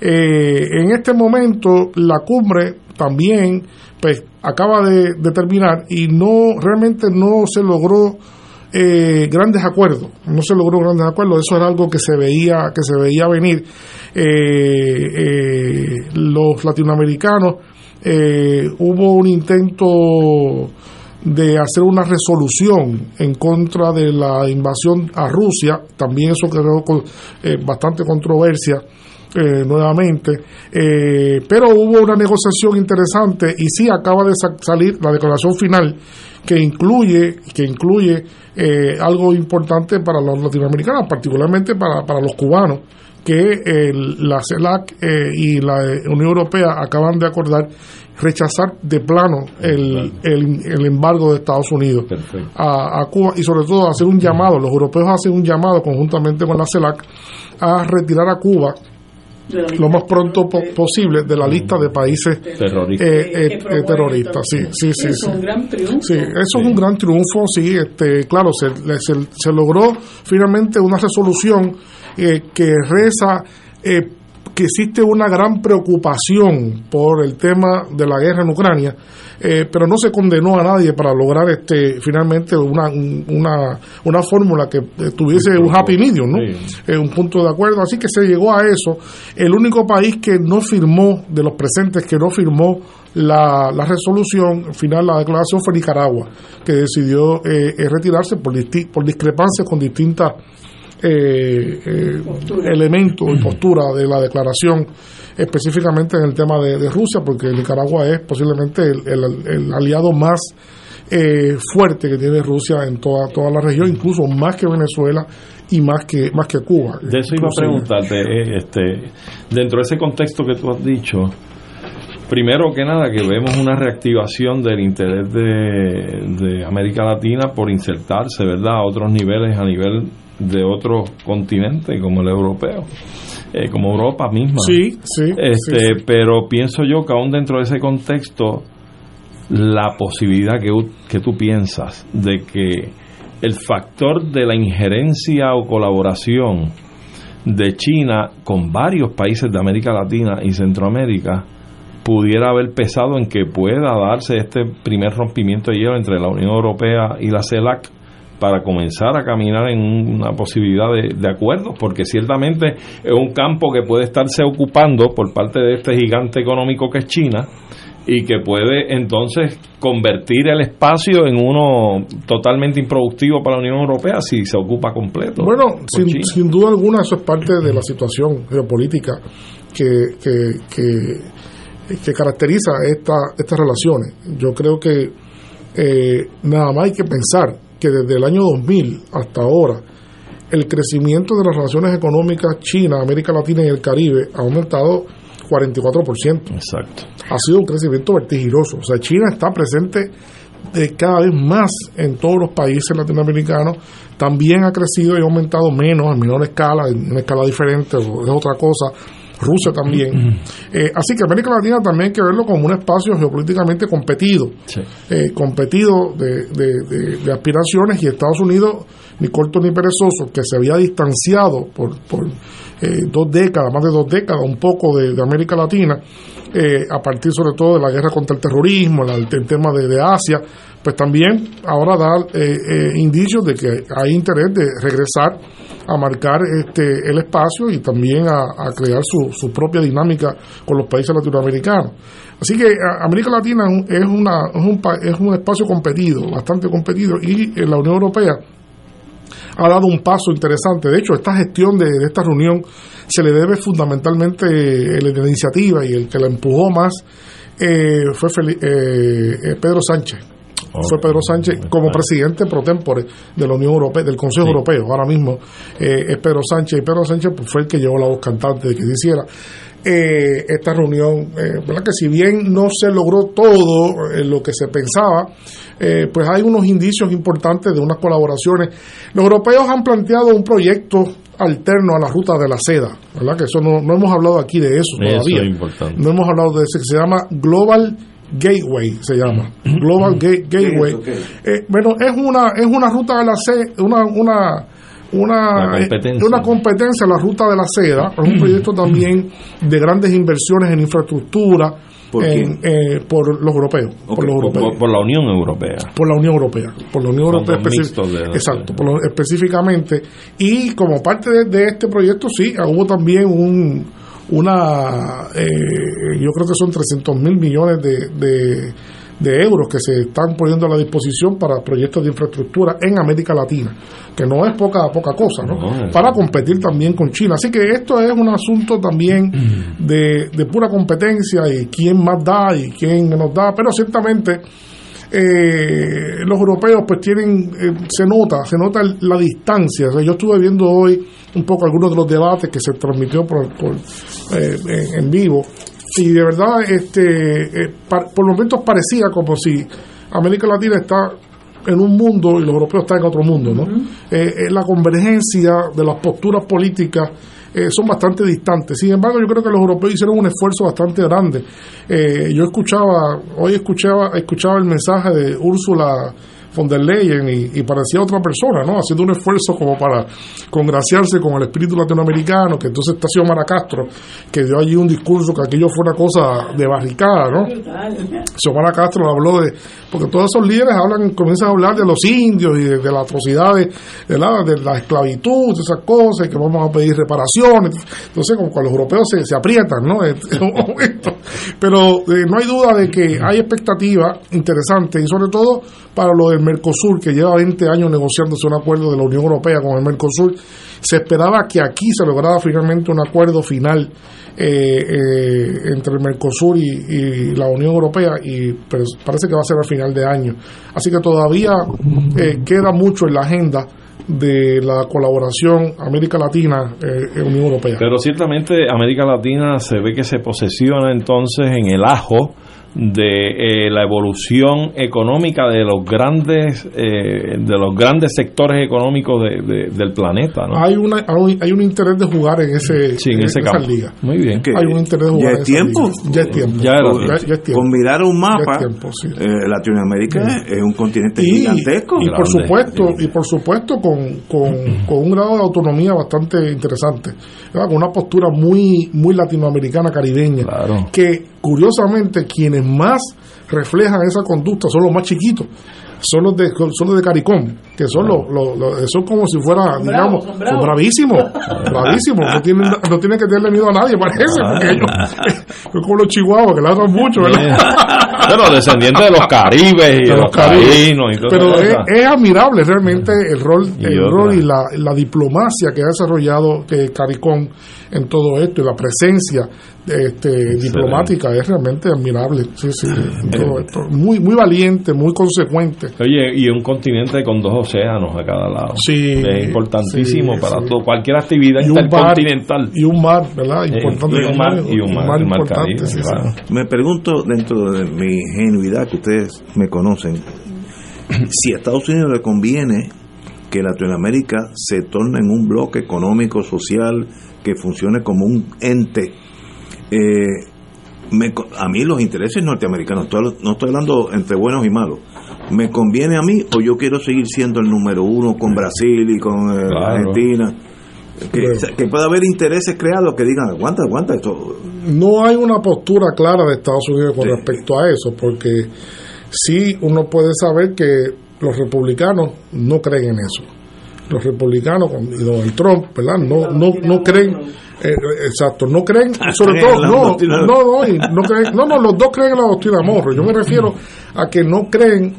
en este momento la cumbre también pues acaba de, terminar y no realmente no se logró eh, grandes acuerdos no se logró grandes acuerdos. Eso era algo que se veía que se veía venir. Eh, eh, los latinoamericanos eh, hubo un intento de hacer una resolución en contra de la invasión a Rusia, también eso creó con, eh, bastante controversia eh, nuevamente, eh, pero hubo una negociación interesante y sí acaba de sa- salir la declaración final que incluye que incluye eh, algo importante para los latinoamericanos, particularmente para, para los cubanos, que la CELAC eh, y la Unión Europea acaban de acordar rechazar de plano el, el, el embargo de Estados Unidos a, a Cuba y sobre todo hacer un llamado, los europeos hacen un llamado conjuntamente con la CELAC a retirar a Cuba lo más pronto posible de la lista de países terroristas. Eh, eh, terroristas. Sí, sí, sí. Eso es un gran triunfo. Sí, eso es un gran triunfo, sí. Este, claro, se, se, se logró finalmente una resolución que reza que existe una gran preocupación por el tema de la guerra en Ucrania, eh, pero no se condenó a nadie para lograr este finalmente una, una, una fórmula que eh, tuviese un happy medium, ¿no? Eh, un punto de acuerdo. Así que se llegó a eso. El único país que no firmó, de los presentes, que no firmó la, la resolución final, la declaración fue Nicaragua, que decidió retirarse por, por discrepancias con distintas eh, eh, elemento y postura de la declaración, específicamente en el tema de, Rusia, porque Nicaragua es posiblemente el, aliado más eh, fuerte que tiene Rusia en toda, toda la región, incluso más que Venezuela y más que, más que Cuba. De eso iba a preguntarte, eh, este, dentro de ese contexto que tú has dicho, primero que nada que vemos una reactivación del interés de, de, América Latina por insertarse, ¿verdad?, a otros niveles, a nivel de otro continente como el europeo, eh, como Europa misma. Sí, sí, este, Pero pienso yo que aún dentro de ese contexto, la posibilidad que, que tú piensas de que el factor de la injerencia o colaboración de China con varios países de América Latina y Centroamérica pudiera haber pesado en que pueda darse este primer rompimiento de hielo entre la Unión Europea y la CELAC para comenzar a caminar en una posibilidad de, acuerdos, porque ciertamente es un campo que puede estarse ocupando por parte de este gigante económico que es China y que puede entonces convertir el espacio en uno totalmente improductivo para la Unión Europea si se ocupa completo. Bueno, sin, duda alguna eso es parte de la situación geopolítica que, que, que, caracteriza esta, estas relaciones. Yo creo que eh, nada más hay que pensar que desde el año 2000 hasta ahora el crecimiento de las relaciones económicas China, América Latina y el Caribe ha aumentado 44%. Exacto. Ha sido un crecimiento vertiginoso. O sea, China está presente de cada vez más en todos los países latinoamericanos. También ha crecido y ha aumentado menos, en menor escala, en una escala diferente, es otra cosa Rusia también. Eh, así que América Latina también hay que verlo como un espacio geopolíticamente competido, eh, competido de, de, aspiraciones y Estados Unidos, ni corto ni perezoso, que se había distanciado por, por eh, dos décadas, más de dos décadas, un poco de, América Latina, a partir sobre todo de la guerra contra el terrorismo, el, tema de, Asia, pues también ahora da indicios de que hay interés de regresar a marcar este el espacio y también a, crear su, su, propia dinámica con los países latinoamericanos. Así que América Latina es, una, es, un, es un espacio competido, bastante competido, y la Unión Europea ha dado un paso interesante. De hecho, esta gestión de, esta reunión se le debe fundamentalmente la iniciativa y el que la empujó más eh, fue eh, eh, Pedro Sánchez fue Pedro Sánchez como presidente pro tempore de la Unión Europea, del Consejo Europeo. Ahora mismo eh, es Pedro Sánchez y Pedro Sánchez pues, fue el que llevó la voz cantante de que se hiciera eh, esta reunión, eh, ¿verdad? que si bien no se logró todo lo que se pensaba, pues hay unos indicios importantes de unas colaboraciones. Los europeos han planteado un proyecto alterno a la ruta de la seda, ¿verdad? Que eso no, no hemos hablado aquí de eso, todavía. No hemos hablado de eso, que se llama Global Gateway se llama Global Gateway eh, bueno es una es una ruta de la seda una una una competencia. una competencia la ruta de la seda es un proyecto también de grandes inversiones en infraestructura ¿Por, eh, por los europeos, por, los europeos. Por, la Unión Europea. Por la Unión Europea. Por la Unión Europea Exacto, específicamente. Y como parte de, este proyecto, sí, hubo también un, una, eh, yo creo que son 300 mil millones de, de, euros que se están poniendo a la disposición para proyectos de infraestructura en América Latina, que no es poca poca cosa, ¿no? para competir también con China. Así que esto es un asunto también de, de pura competencia y quién más da y quién menos da, pero ciertamente eh, los europeos pues tienen, eh, se nota, se nota la distancia. yo estuve viendo hoy un poco algunos de los debates que se transmitió por, eh, en, vivo y de verdad este por momentos parecía como si América Latina está en un mundo y los europeos están en otro mundo, ¿no? la convergencia de las posturas políticas eh, son bastante distantes. Sin embargo, yo creo que los europeos hicieron un esfuerzo bastante grande. Eh, yo escuchaba, hoy escuchaba, escuchaba el mensaje de Úrsula von der Leyen y, parecía otra persona, ¿no? Haciendo un esfuerzo como para congraciarse con el espíritu latinoamericano, que entonces está Xiomara Castro, que dio allí un discurso que aquello fue una cosa de barricada, ¿no? Xiomara Castro habló de, porque todos esos líderes hablan, comienzan a hablar de los indios y de, las atrocidades, de la, de la esclavitud, de esas cosas, y que vamos a pedir reparaciones. Entonces, como cuando los europeos se, se aprietan, ¿no? Pero eh, no hay duda de que hay expectativas interesantes y sobre todo para lo del Mercosur, que lleva 20 años negociándose un acuerdo de la Unión Europea con el Mercosur. Se esperaba que aquí se lograra finalmente un acuerdo final eh, eh, entre el Mercosur y, la Unión Europea, y parece que va a ser al final de año. Así que todavía eh, queda mucho en la agenda de la colaboración América Latina eh, Unión Europea. Pero ciertamente América Latina se ve que se posesiona entonces en el ajo de eh, la evolución económica de los grandes eh, de los grandes sectores económicos de, del planeta hay una hay un interés de jugar en ese en, esa liga. Muy bien. Hay un interés de jugar ya es tiempo. ya es tiempo. Ya, con mirar un mapa eh, Latinoamérica es un continente gigantesco. y por supuesto y por supuesto con, con, con, un grado de autonomía bastante interesante con una postura muy muy latinoamericana caribeña que curiosamente quienes más reflejan esa conducta son los más chiquitos son los de, son los de Caricón, que son los, son como si fuera, digamos, son, bravísimos, bravísimos, no tienen, no tienen que tenerle miedo a nadie, parece, porque ellos, son como los chihuahuas que ladran mucho, ¿verdad? Pero descendientes de los caribes y de, los, carinos y todo Pero es, admirable realmente el rol, y el rol y la, la, diplomacia que ha desarrollado eh, Caricón en todo esto y la presencia este, diplomática es realmente admirable. Sí, sí, todo esto. Muy, muy valiente, muy consecuente. Oye, y un continente con dos océanos a cada lado. Sí. Es importantísimo para todo, cualquier actividad intercontinental. y un mar, ¿verdad? Importante. y un mar, y un mar, importante, Me pregunto, dentro de mi ingenuidad que ustedes me conocen, si a Estados Unidos le conviene que Latinoamérica se torne en un bloque económico, social, que funcione como un ente. Eh, a mí los intereses norteamericanos, no estoy hablando entre buenos y malos, ¿me conviene a mí o yo quiero seguir siendo el número uno con Brasil y con eh, Argentina? Que, pueda haber intereses creados que digan, aguanta, aguanta esto. No hay una postura clara de Estados Unidos con respecto a eso, porque sí uno puede saber que los republicanos no creen en eso los republicanos y Donald Trump, ¿verdad? No, no, no creen, eh, exacto, no creen, sobre todo, no, no, no, no, creen, no, no, los dos creen en la doctrina Morro. Yo me refiero a que no creen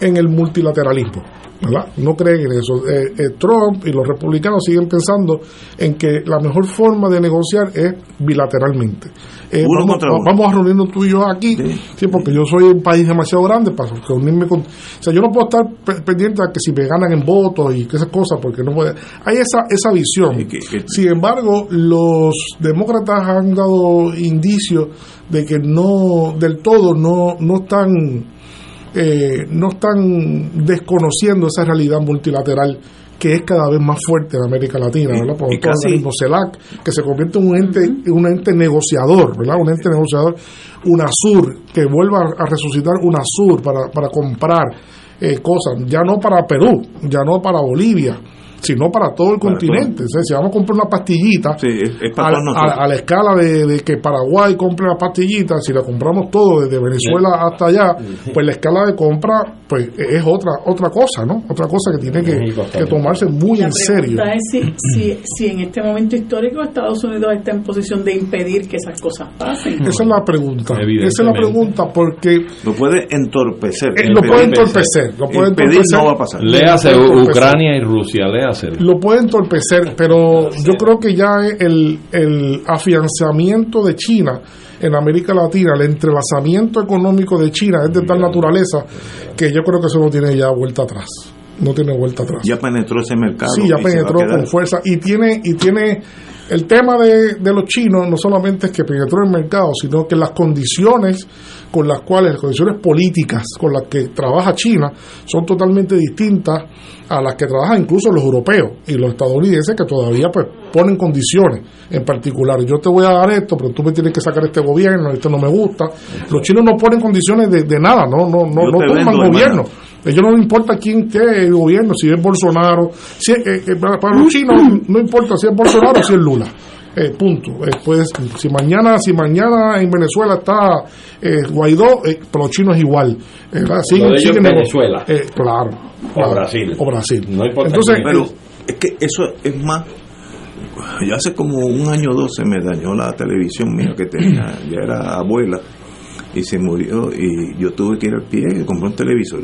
en el multilateralismo. No creen en eso. Eh, eh, Trump y los republicanos siguen pensando en que la mejor forma de negociar es bilateralmente. Eh, vamos, a reunirnos tú y yo aquí, sí. porque yo soy un país demasiado grande para reunirme con... O sea, yo no puedo estar pendiente a que si me ganan en votos y que esas cosas, porque no puede... Hay esa, esa visión. Sin embargo, los demócratas han dado indicios de que no, del todo, no, no están eh, no están desconociendo esa realidad multilateral que es cada vez más fuerte en América Latina, ¿verdad? Por el organismo CELAC, que se convierte en un ente, un ente negociador, ¿verdad? Un ente negociador, UNASUR, que vuelva a resucitar UNASUR para, para comprar eh, cosas, ya no para Perú, ya no para Bolivia, sino para todo el continente. si vamos a comprar una pastillita a, la escala de, que Paraguay compre la pastillita, si la compramos todo desde Venezuela hasta allá, pues la escala de compra pues es otra otra cosa, ¿no? Otra cosa que tiene que, tomarse muy en serio. La es si, si, en este momento histórico Estados Unidos está en posición de impedir que esas cosas pasen. Esa es la pregunta. Esa es la pregunta porque... Lo puede entorpecer. Eh, lo puede entorpecer. Lo puede entorpecer. no va a pasar. Léase Ucrania y Rusia, lo puede entorpecer, pero yo creo que ya el, el afianzamiento de China en América Latina, el entrelazamiento económico de China es de tal naturaleza que yo creo que eso no tiene ya vuelta atrás. No tiene vuelta atrás. Ya penetró ese mercado. Sí, ya penetró con fuerza y tiene y tiene el tema de, de los chinos no solamente es que penetró el mercado, sino que las condiciones con las cuales, las condiciones políticas con las que trabaja China son totalmente distintas a las que trabajan incluso los europeos y los estadounidenses que todavía pues ponen condiciones en particular. Yo te voy a dar esto, pero tú me tienes que sacar este gobierno, esto no me gusta. Los chinos no ponen condiciones de, de nada, no no no, no toman vendo, gobierno. ellos no les importa quién esté el gobierno, si es Bolsonaro. Si, es- eh, eh, para, para los chinos no importa si es Bolsonaro o si es Lula. Eh, punto. Eh, pues, si mañana si mañana en Venezuela está eh, Guaidó, eh, para los chinos es igual. Eh, ¿verdad? Lo de ellos siguen en nego- Venezuela. eh, claro, O claro. Brasil. O Brasil. No importa Entonces. Pero es que eso es más. Ya hace como un año o dos se me dañó la televisión mía que tenía, ya era abuela, y se murió. Y yo tuve que ir al pie y compré un televisor.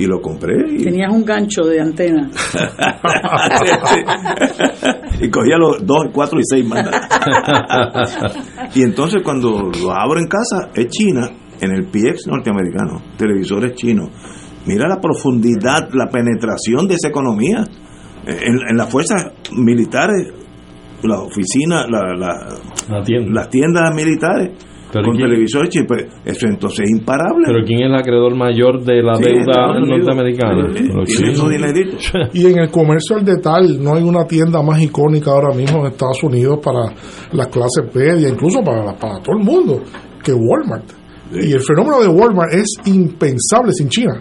Y lo compré. Y, Tenías un gancho de antena. y cogía los dos, cuatro y seis más. y entonces cuando lo abro en casa, es China, en el PX norteamericano, televisores chinos. Mira la profundidad, la penetración de esa economía. En, en las fuerzas militares, las oficinas, la- la- La tienda. las tiendas militares, Pero con ¿quién- televisores chinos, pues, eso entonces es imparable. Pero ¿quién es el acreedor mayor de la Sí, deuda norteamericana? Y en el comercio al detalle no hay una tienda más icónica ahora mismo en Estados Unidos para las clases medias, incluso para, para todo el mundo, que Walmart. Y el fenómeno de Walmart es impensable sin China.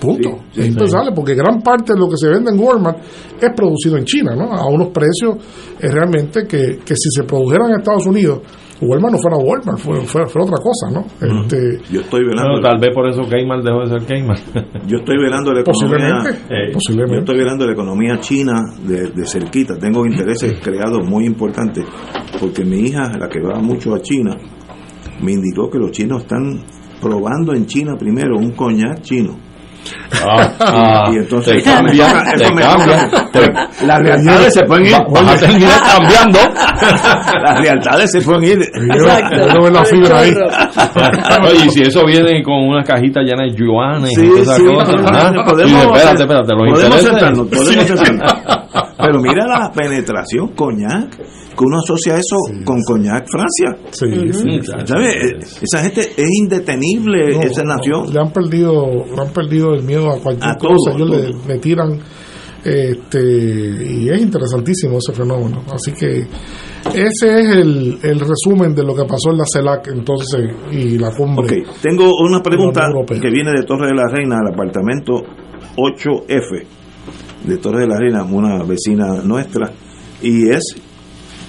Punto. Sí, sí, es impensable porque gran parte de lo que se vende en Walmart es producido en China, ¿no? A unos precios eh, realmente que, que si se produjeran en Estados Unidos, Walmart no fuera Walmart, fuera, fuera otra cosa, ¿no? Este, Yo estoy Bueno, velando. tal vez por eso Kmart dejó de ser Kmart. Yo estoy velando la economía. Posiblemente, Eh, posiblemente. Yo estoy velando la economía china de, de cerquita. Tengo intereses creados muy importantes porque mi hija, la que va mucho a China, me indicó que los chinos están probando en China primero un coñac chino. Ah, ah, y entonces te cambia, te. Te- Las lealtades se pueden ir. Va- vas a terminar cambiando. Las lealtades se pueden ir. Exacto. yo no veo la fibra ahí. Oye, y si eso viene con una cajita llena de yuanes Sí, y todas esas sí, cosas, no, no, ¿ah? no, Y podemos dice, espérate, hacer- espérate, los podemos intereses. sentarnos, podemos sentarnos. Pero mira la penetración, coñac, que uno asocia eso con coñac Francia. Sí, sí. ¿Sabes? Esa gente es indetenible, No, esa no, nación. le han perdido le han perdido el miedo a cualquier A todo, cosa ellos le, tiran este y es interesantísimo ese fenómeno así que ese es el, el resumen de lo que pasó en la CELAC entonces y la cumbre Ok, tengo una pregunta que viene de Torre de la Reina, al apartamento 8F de Torre de la Reina, una vecina nuestra, y es,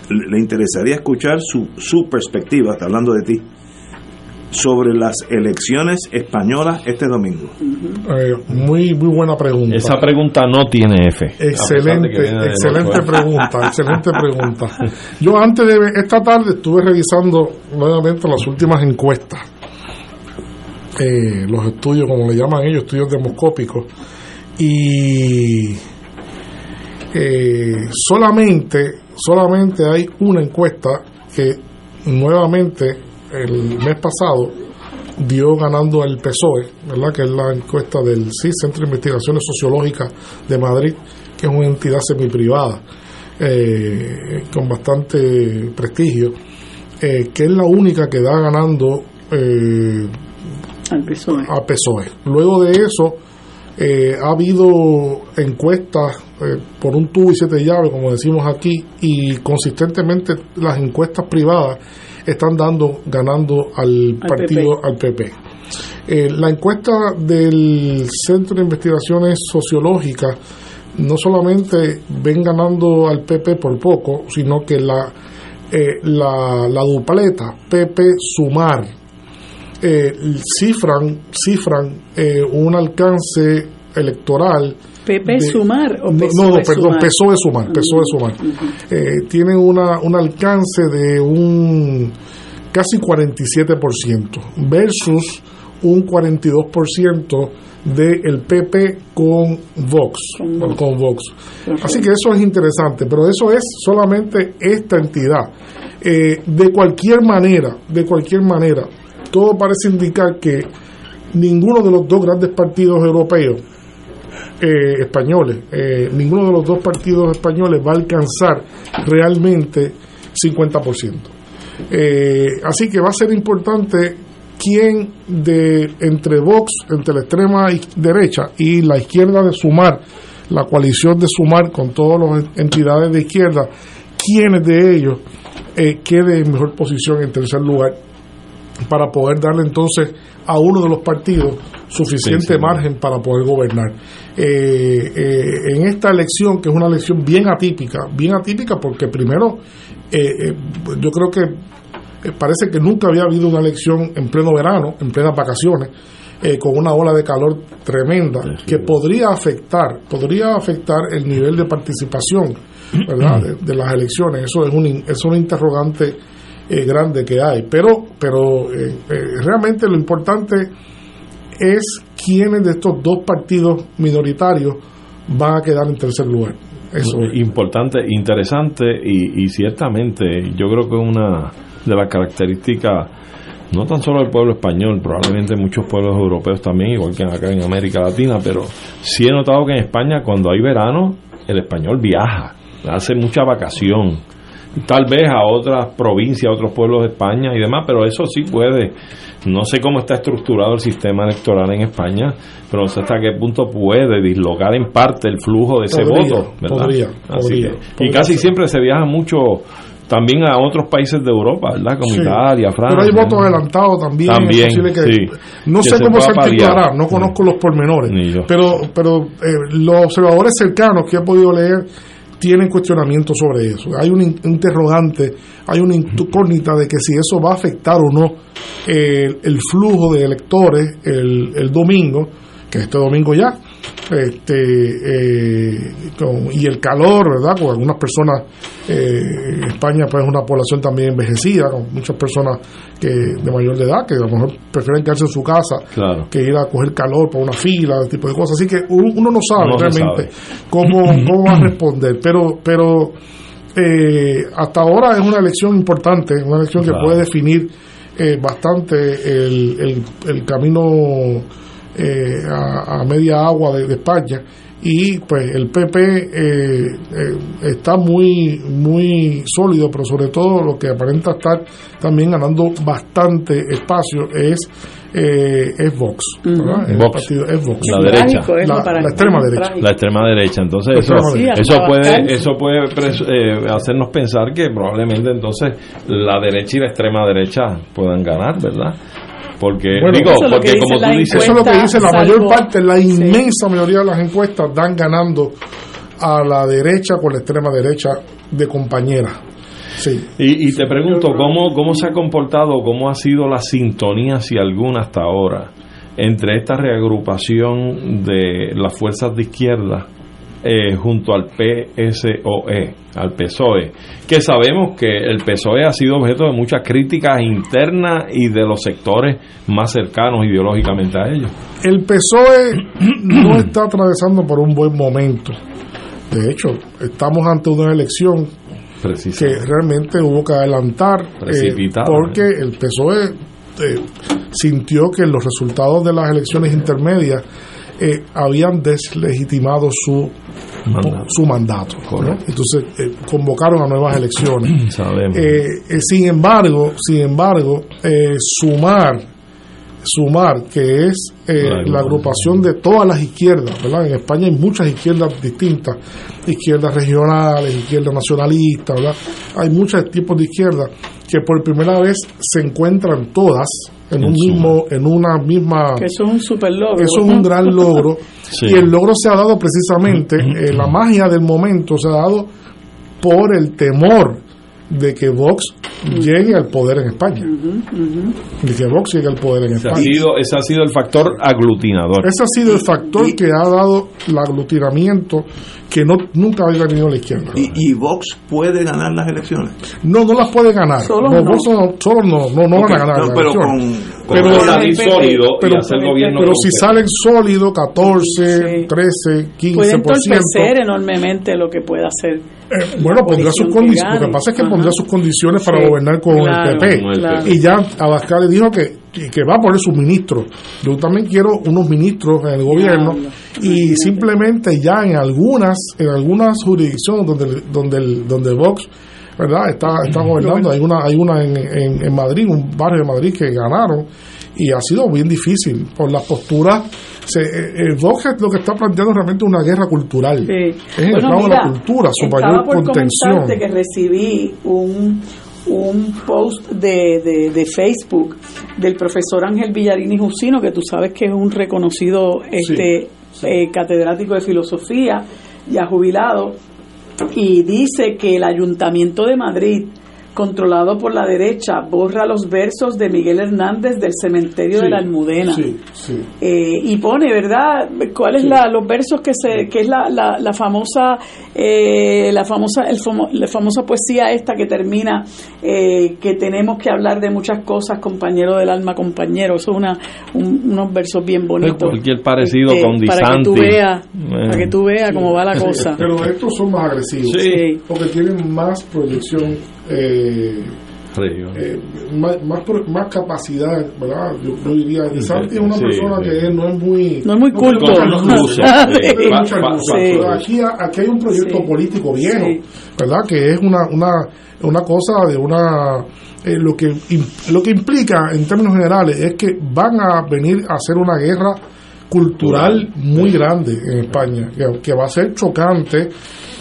le interesaría escuchar su, su perspectiva, está hablando de ti, sobre las elecciones españolas este domingo. Eh, muy muy buena pregunta Esa pregunta no tiene F. Excelente, excelente pregunta, excelente pregunta. Yo antes de esta tarde estuve revisando nuevamente las últimas encuestas, eh, los estudios, como le llaman ellos, estudios demoscópicos, y eh, solamente, solamente hay una encuesta que nuevamente el mes pasado dio ganando al PSOE, ¿verdad? que es la encuesta del CIS, Centro de Investigaciones Sociológicas de Madrid, que es una entidad semiprivada eh, con bastante prestigio, eh, que es la única que da ganando eh, Al PSOE. a PSOE. Luego de eso, eh, ha habido encuestas eh, por un tubo y siete llaves, como decimos aquí, y consistentemente las encuestas privadas están dando ganando al, Al partido, PP. al PP. Eh, la encuesta del Centro de Investigaciones Sociológicas no solamente ven ganando al PP por poco, sino que la, eh, la, la dupleta PP sumar eh, cifran, cifran eh, un alcance electoral. PP de- sumar o no, PSOE no, no, perdón, sumar? PSOE sumar, PSOE sumar. Eh, tienen una, un alcance de un casi 47% versus un 42% del PP con Vox. Con Vox. Con Vox. Perfecto. Así que eso es interesante, pero eso es solamente esta entidad. Eh, de cualquier manera, de cualquier manera, todo parece indicar que ninguno de los dos grandes partidos europeos eh, españoles, eh, ninguno de los dos partidos españoles va a alcanzar realmente 50%. Eh, así que va a ser importante quién de entre Vox, entre la extrema derecha y la izquierda de Sumar, la coalición de Sumar con todas las entidades de izquierda, quiénes de ellos eh, quede en mejor posición en tercer lugar para poder darle entonces a uno de los partidos suficiente margen para poder gobernar. Eh, eh, en esta elección, que es una elección bien atípica, bien atípica porque primero, eh, yo creo que parece que nunca había habido una elección en pleno verano, en plenas vacaciones, con una ola de calor tremenda que podría afectar, podría afectar el nivel de participación, ¿verdad? De, las elecciones. Eso es un, es un interrogante grande que hay. Pero, pero realmente lo importante es quiénes de estos dos partidos minoritarios van a quedar en tercer lugar. Eso es. Importante, interesante y, ciertamente yo creo que una de las características no tan solo del pueblo español, probablemente muchos pueblos europeos también, igual que acá en América Latina, pero sí he notado que en España cuando hay verano, el español viaja, hace mucha vacación, tal vez a otras provincias, a otros pueblos de España y demás, pero eso sí puede no sé cómo está estructurado el sistema electoral en España, pero no sé hasta qué punto puede dislocar en parte el flujo de ese voto. Podría, y casi siempre se viaja mucho también a otros países de Europa, ¿verdad? Como Italia, Francia. Pero hay votos adelantados también. También, no sé cómo se articulará, no conozco los pormenores. Pero, pero eh, los observadores cercanos que he podido leer tienen cuestionamiento sobre eso. Hay un interrogante, hay una incógnita de que si eso va a afectar o no el flujo de electores el, el domingo, que este domingo ya, este, eh, y el calor, ¿verdad? Con algunas personas, eh, España pues es una población también envejecida, con muchas personas que de mayor de edad que a lo mejor prefieren quedarse en su casa que ir a coger calor por una fila, ese tipo de cosas. Así que uno no sabe realmente Cómo, cómo va a responder, pero, pero eh, hasta ahora es una elección importante, una elección que puede definir eh, bastante el, el, el camino eh, a, media agua de, España. Y pues el PP eh, eh, está muy muy sólido pero sobre todo lo que aparenta estar también ganando bastante espacio es es Vox, Vox. es Vox. la derecha. La, extrema derecha. La extrema derecha. Entonces eso, eso puede eso puede hacernos pensar que probablemente entonces la derecha y la extrema derecha puedan ganar verdad porque, digo, porque como tú dices. Eso es lo que dice la mayor parte, la inmensa mayoría de las encuestas dan ganando a la derecha con la extrema derecha de compañera. Sí. Y, te pregunto, ¿cómo, ¿cómo se ha comportado, cómo ha sido la sintonía, si alguna hasta ahora, entre esta reagrupación de las fuerzas de izquierda eh, junto al PSOE, al PSOE, que sabemos que el PSOE ha sido objeto de muchas críticas internas y de los sectores más cercanos ideológicamente a ellos. El PSOE no está atravesando por un buen momento. De hecho, estamos ante una elección que realmente hubo que adelantar eh, porque el PSOE eh, sintió que los resultados de las elecciones intermedias eh, habían deslegitimado su mandato. su mandato. Entonces eh, convocaron a nuevas elecciones. Eh, sin embargo, sin embargo, sumar sumar que es la agrupación de todas las izquierdas, ¿verdad? En España hay muchas izquierdas distintas, izquierdas regionales, izquierdas nacionalistas, ¿verdad? Hay muchos tipos de izquierdas que por primera vez se encuentran todas en un mismo en una misma eso es un super logro eso es un gran logro. Y el logro se ha dado precisamente eh, la magia del momento se ha dado por el temor de que Vox llegue al poder en España. De que Vox llegue al poder en España. ese ha sido el factor aglutinador. Ese ha sido el factor que ha dado el aglutinamiento que no nunca había tenido la izquierda. ¿Y, Vox puede ganar las elecciones? No, no las puede ganar. Solo no, Vox no, solo no, no, no van a ganar las pero elecciones. Con, pero, sólido pero, gobierno pero si salen sólidos 14, 13, 15%. Puede entorpecer enormemente lo que pueda hacer. Eh, bueno, pondrá sus condiciones. Lo que pasa es que pondrá sus condiciones para gobernar con el PP. Y ya Abascal le dijo que que va a poner sus ministros. Yo también quiero unos ministros en el gobierno. Y simplemente ya en algunas en algunas jurisdicciones donde donde donde Vox verdad está está gobernando. Hay una hay una en, en, Madrid un barrio de Madrid que ganaron y ha sido bien difícil por las posturas. Se, el Vox lo que está planteando es realmente una guerra cultural. Es el Bueno, de la cultura, su mayor por contención. que recibí un, un post de, de, de Facebook del profesor Ángel Villarini Jusino, que tú sabes que es un reconocido este eh, catedrático de filosofía, ya jubilado, y dice que el Ayuntamiento de Madrid, controlado por la derecha, borra los versos de Miguel Hernández del cementerio de la Almudena. sí, sí. Eh, y pone, ¿verdad? ¿Cuáles la, los versos que se que es la, la, la famosa eh, la famosa el famo- la famosa poesía esta que termina eh, que tenemos que hablar de muchas cosas, compañero del alma, compañero. Eso es una un- unos versos bien bonitos. Cualquier parecido Este, con Di para que tú veas, Eh. para que tú veas cómo va la cosa. Pero estos son más agresivos. Sí. Porque tienen más proyección, eh, eh, más, más, capacidad, ¿verdad? Yo, yo diría, Di Santi es una Sí, persona sí. que no es muy... No es muy culto. No, Aquí, aquí hay un proyecto Sí. político viejo, Sí. ¿verdad? Que es una, una, una cosa de una... eh, lo, que, lo que implica en términos generales es que van a venir a hacer una guerra cultural muy grande en España, que, que va a ser chocante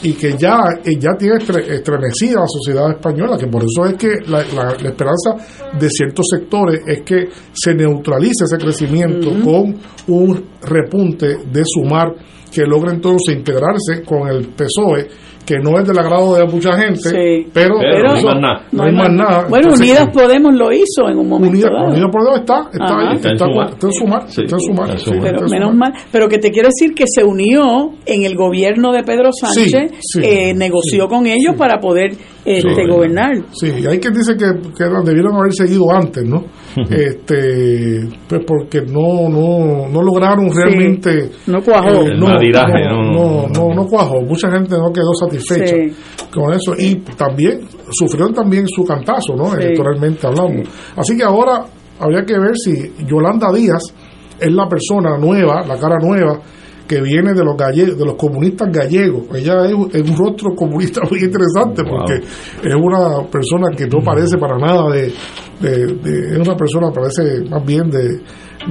y que ya, ya tiene estre- estremecida la sociedad española, que por eso es que la, la- la esperanza de ciertos sectores es que se neutralice ese crecimiento con un repunte de sumar que logre entonces integrarse con el PSOE, que no es del agrado de mucha gente, Sí. pero, Pero no hay eso- más nada. no hay más nada. Bueno, Entonces, Unidas Podemos lo hizo en un momento Unidas, dado. Unidas Podemos está, está ahí, Está en está, en sumar, en sumar, pero en menos mal, pero que te quiero decir que se unió en el gobierno de Pedro Sánchez, Sí, sí, eh, negoció sí, con ellos para poder este, Sí. gobernar. Sí, hay quien dice que, que debieron haber seguido antes, ¿no? este, pues porque no, no, no lograron realmente. No cuajó. eh, El no, madiraje, no, no, no, no, no cuajó. Mucha gente no quedó satisfecha Sí. con eso y también sufrieron también su cantazo, ¿no? Sí. Electoralmente hablando. Así que ahora habría que ver si Yolanda Díaz es la persona nueva, la cara nueva que viene de los gallegos, de los comunistas gallegos. Ella es, un- es un rostro comunista muy interesante Wow. porque es una persona que no parece para nada de, de- de- es una persona parece más bien de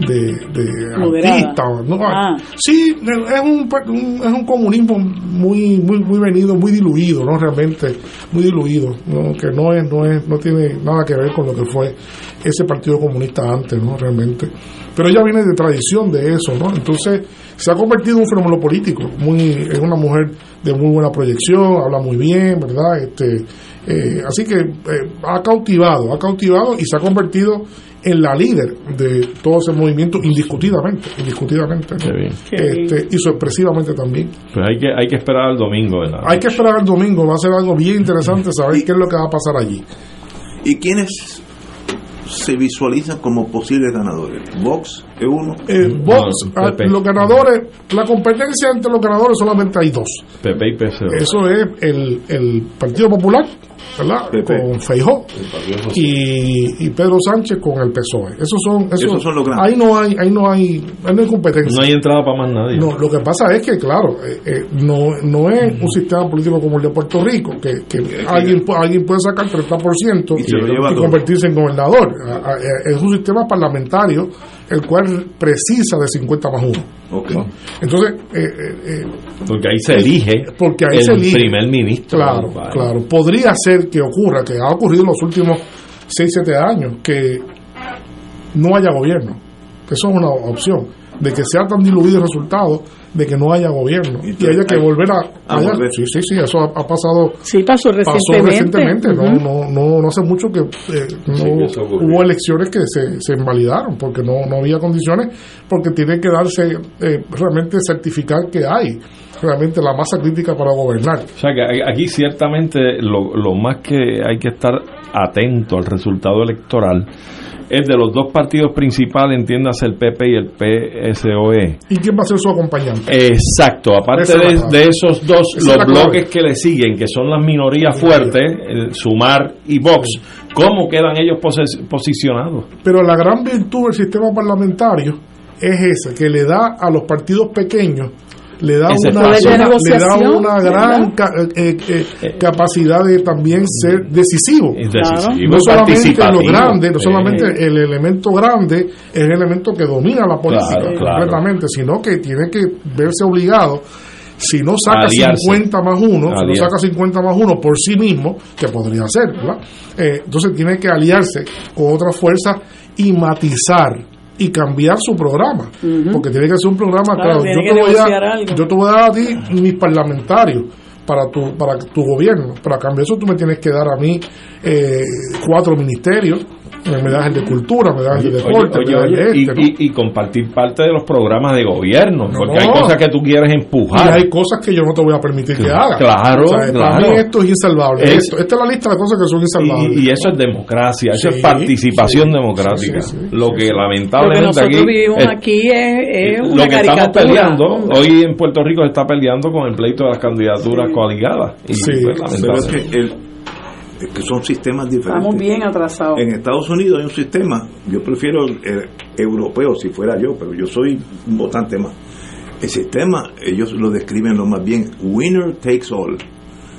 de, de artista, ¿no? Ah. sí es un, un- es un comunismo muy muy muy venido muy diluido no realmente muy diluido ¿no? que no es no es no tiene nada que ver con lo que fue ese partido comunista antes no realmente pero ella viene de tradición de eso no entonces se ha convertido en un fenómeno político muy es una mujer de muy buena proyección habla muy bien verdad este eh, así que eh, ha cautivado ha cautivado y se ha convertido en la líder de todo ese movimiento indiscutidamente indiscutidamente ¿no? Qué bien. Qué Este, y sorpresivamente también Pues hay que, hay que esperar al domingo. ¿verdad? hay que esperar el domingo va a ser algo bien interesante saber qué es lo que va a pasar allí ¿Y quiénes se visualizan como posibles ganadores? Vox uno. Eh, No, ah, los ganadores la competencia entre los ganadores solamente hay dos PP y PSOE. eso es el, el Partido Popular ¿verdad? Con Feijó y, y Pedro Sánchez con el PSOE esos son esos, Esos son los grandes. ahí no hay ahí no hay ahí no hay competencia No hay entrada para más nadie. No, lo que pasa es que, claro, eh, eh, no, no es un sistema político como el de Puerto Rico, que, que alguien, alguien puede sacar 30% Y y todo. convertirse en gobernador. Es un sistema parlamentario el cual precisa de 50 más 1. Ok. Entonces, eh, eh, eh, Porque ahí se elige porque ahí el se elige. primer ministro. Claro, Vale. claro. Podría ser que ocurra, que ha ocurrido en los últimos 6, 7 años, que no haya gobierno. Eso es una opción. De que sea tan diluido el resultado de que no haya gobierno. Y, Entonces, haya que hay- volver a. a haya- volver. sí, sí, sí, eso ha, ha pasado. Sí, pasó Pasó recientemente. recientemente, no, no, no, no hace mucho que eh, no, Sí, hubo elecciones que se, se invalidaron porque no, no había condiciones, porque tiene que darse eh, realmente certificar que hay realmente la masa crítica para gobernar. O sea que aquí ciertamente lo, lo más que hay que estar atento al resultado electoral es de los dos partidos principales, entiéndase el PP y el PSOE. ¿Y quién va a ser su acompañante? Exacto, aparte de, esos dos, esa los bloques que le siguen, que son las minorías fuertes, el Sumar y Vox, ¿cómo quedan ellos posicionados? Pero la gran virtud del sistema parlamentario es esa, que le da a los partidos pequeños le da una, le da una gran ca- eh, eh, capacidad de también ser decisivo. No solamente lo grande, no solamente el elemento grande es el elemento que domina la política Claro, claro. completamente, sino que tiene que verse obligado si no saca Aliarse. 50 más 1, si no saca 50 más 1 por sí mismo, que podría ser, ¿verdad? Eh, entonces tiene que aliarse con otras fuerzas y matizar y cambiar su programa, porque tiene que ser un programa, Claro, yo, te voy a, yo te voy a dar a ti mis parlamentarios para tu, para tu gobierno, pero a cambio de eso tú me tienes que dar a mí eh, cuatro ministerios, me das el de cultura, me das el de deporte, oye, oye, de y, ¿no? y- y compartir parte de los programas de gobierno, No, porque hay cosas que tú quieres Y empujar. hay cosas que yo no te voy a permitir que hagas. claro, O sea, Para claro. mí esto es insalvable. Es- Esto- esta es la lista de cosas que son insalvables. Y, y eso es democracia, eso Sí, es participación sí, democrática. sí, sí, lo sí, que. Lo lamentablemente nosotros aquí, vivimos es- aquí es, es lo una que estamos peleando, hoy en Puerto Rico se está peleando con el pleito de las candidaturas coaligadas. Y Sí, pues, Pero es que, el- que son sistemas diferentes. Estamos bien atrasados. En Estados Unidos hay un sistema, yo prefiero el, el europeo si fuera yo, pero yo soy un votante más. El sistema, ellos lo describen lo más bien, winner takes all.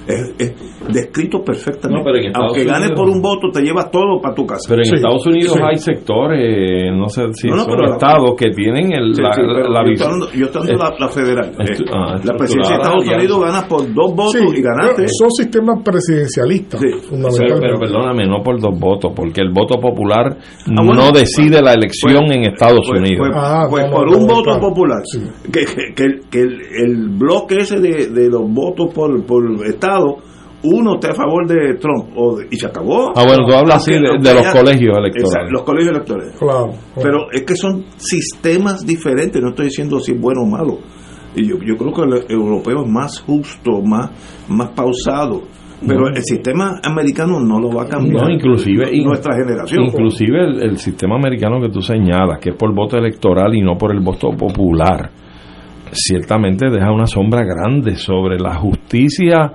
Es, es descrito perfectamente. No, Aunque ganes Unidos- por un voto, te llevas todo para tu casa. Pero en Sí, Estados Unidos sí. hay sectores, no sé si No, son estados que tienen el, Sí, la, la yo estoy hablando, yo estoy hablando Eh, la, la federal. estu- Eh, ah, la presidencia de Estados Unidos gana por dos votos Sí, y ganaste. son sistemas presidencialistas, Sí. Pero, fundamentalmente. pero perdóname, no por dos votos, porque el voto popular Ah, bueno, no decide la elección pues, en Estados Pues, Unidos. pues- Ah, pues por no, un no, voto claro. popular, Sí. que, que- que el, que el- el bloque ese de, de los votos por, por Estado, uno está a favor de Trump o de- y se acabó. Ah, bueno, tú hablas así de- los colegios electorales. Exacto, los colegios electorales. Claro, claro. Pero es que son sistemas diferentes, no estoy diciendo si es bueno o malo. Y yo, yo creo que el europeo es más justo, más, más pausado. Pero No. el sistema americano no lo va a cambiar. No, inclusive, in- nuestra generación. inclusive el, el sistema americano que tú señalas, que es por voto electoral y no por el voto popular, ciertamente deja una sombra grande sobre la justicia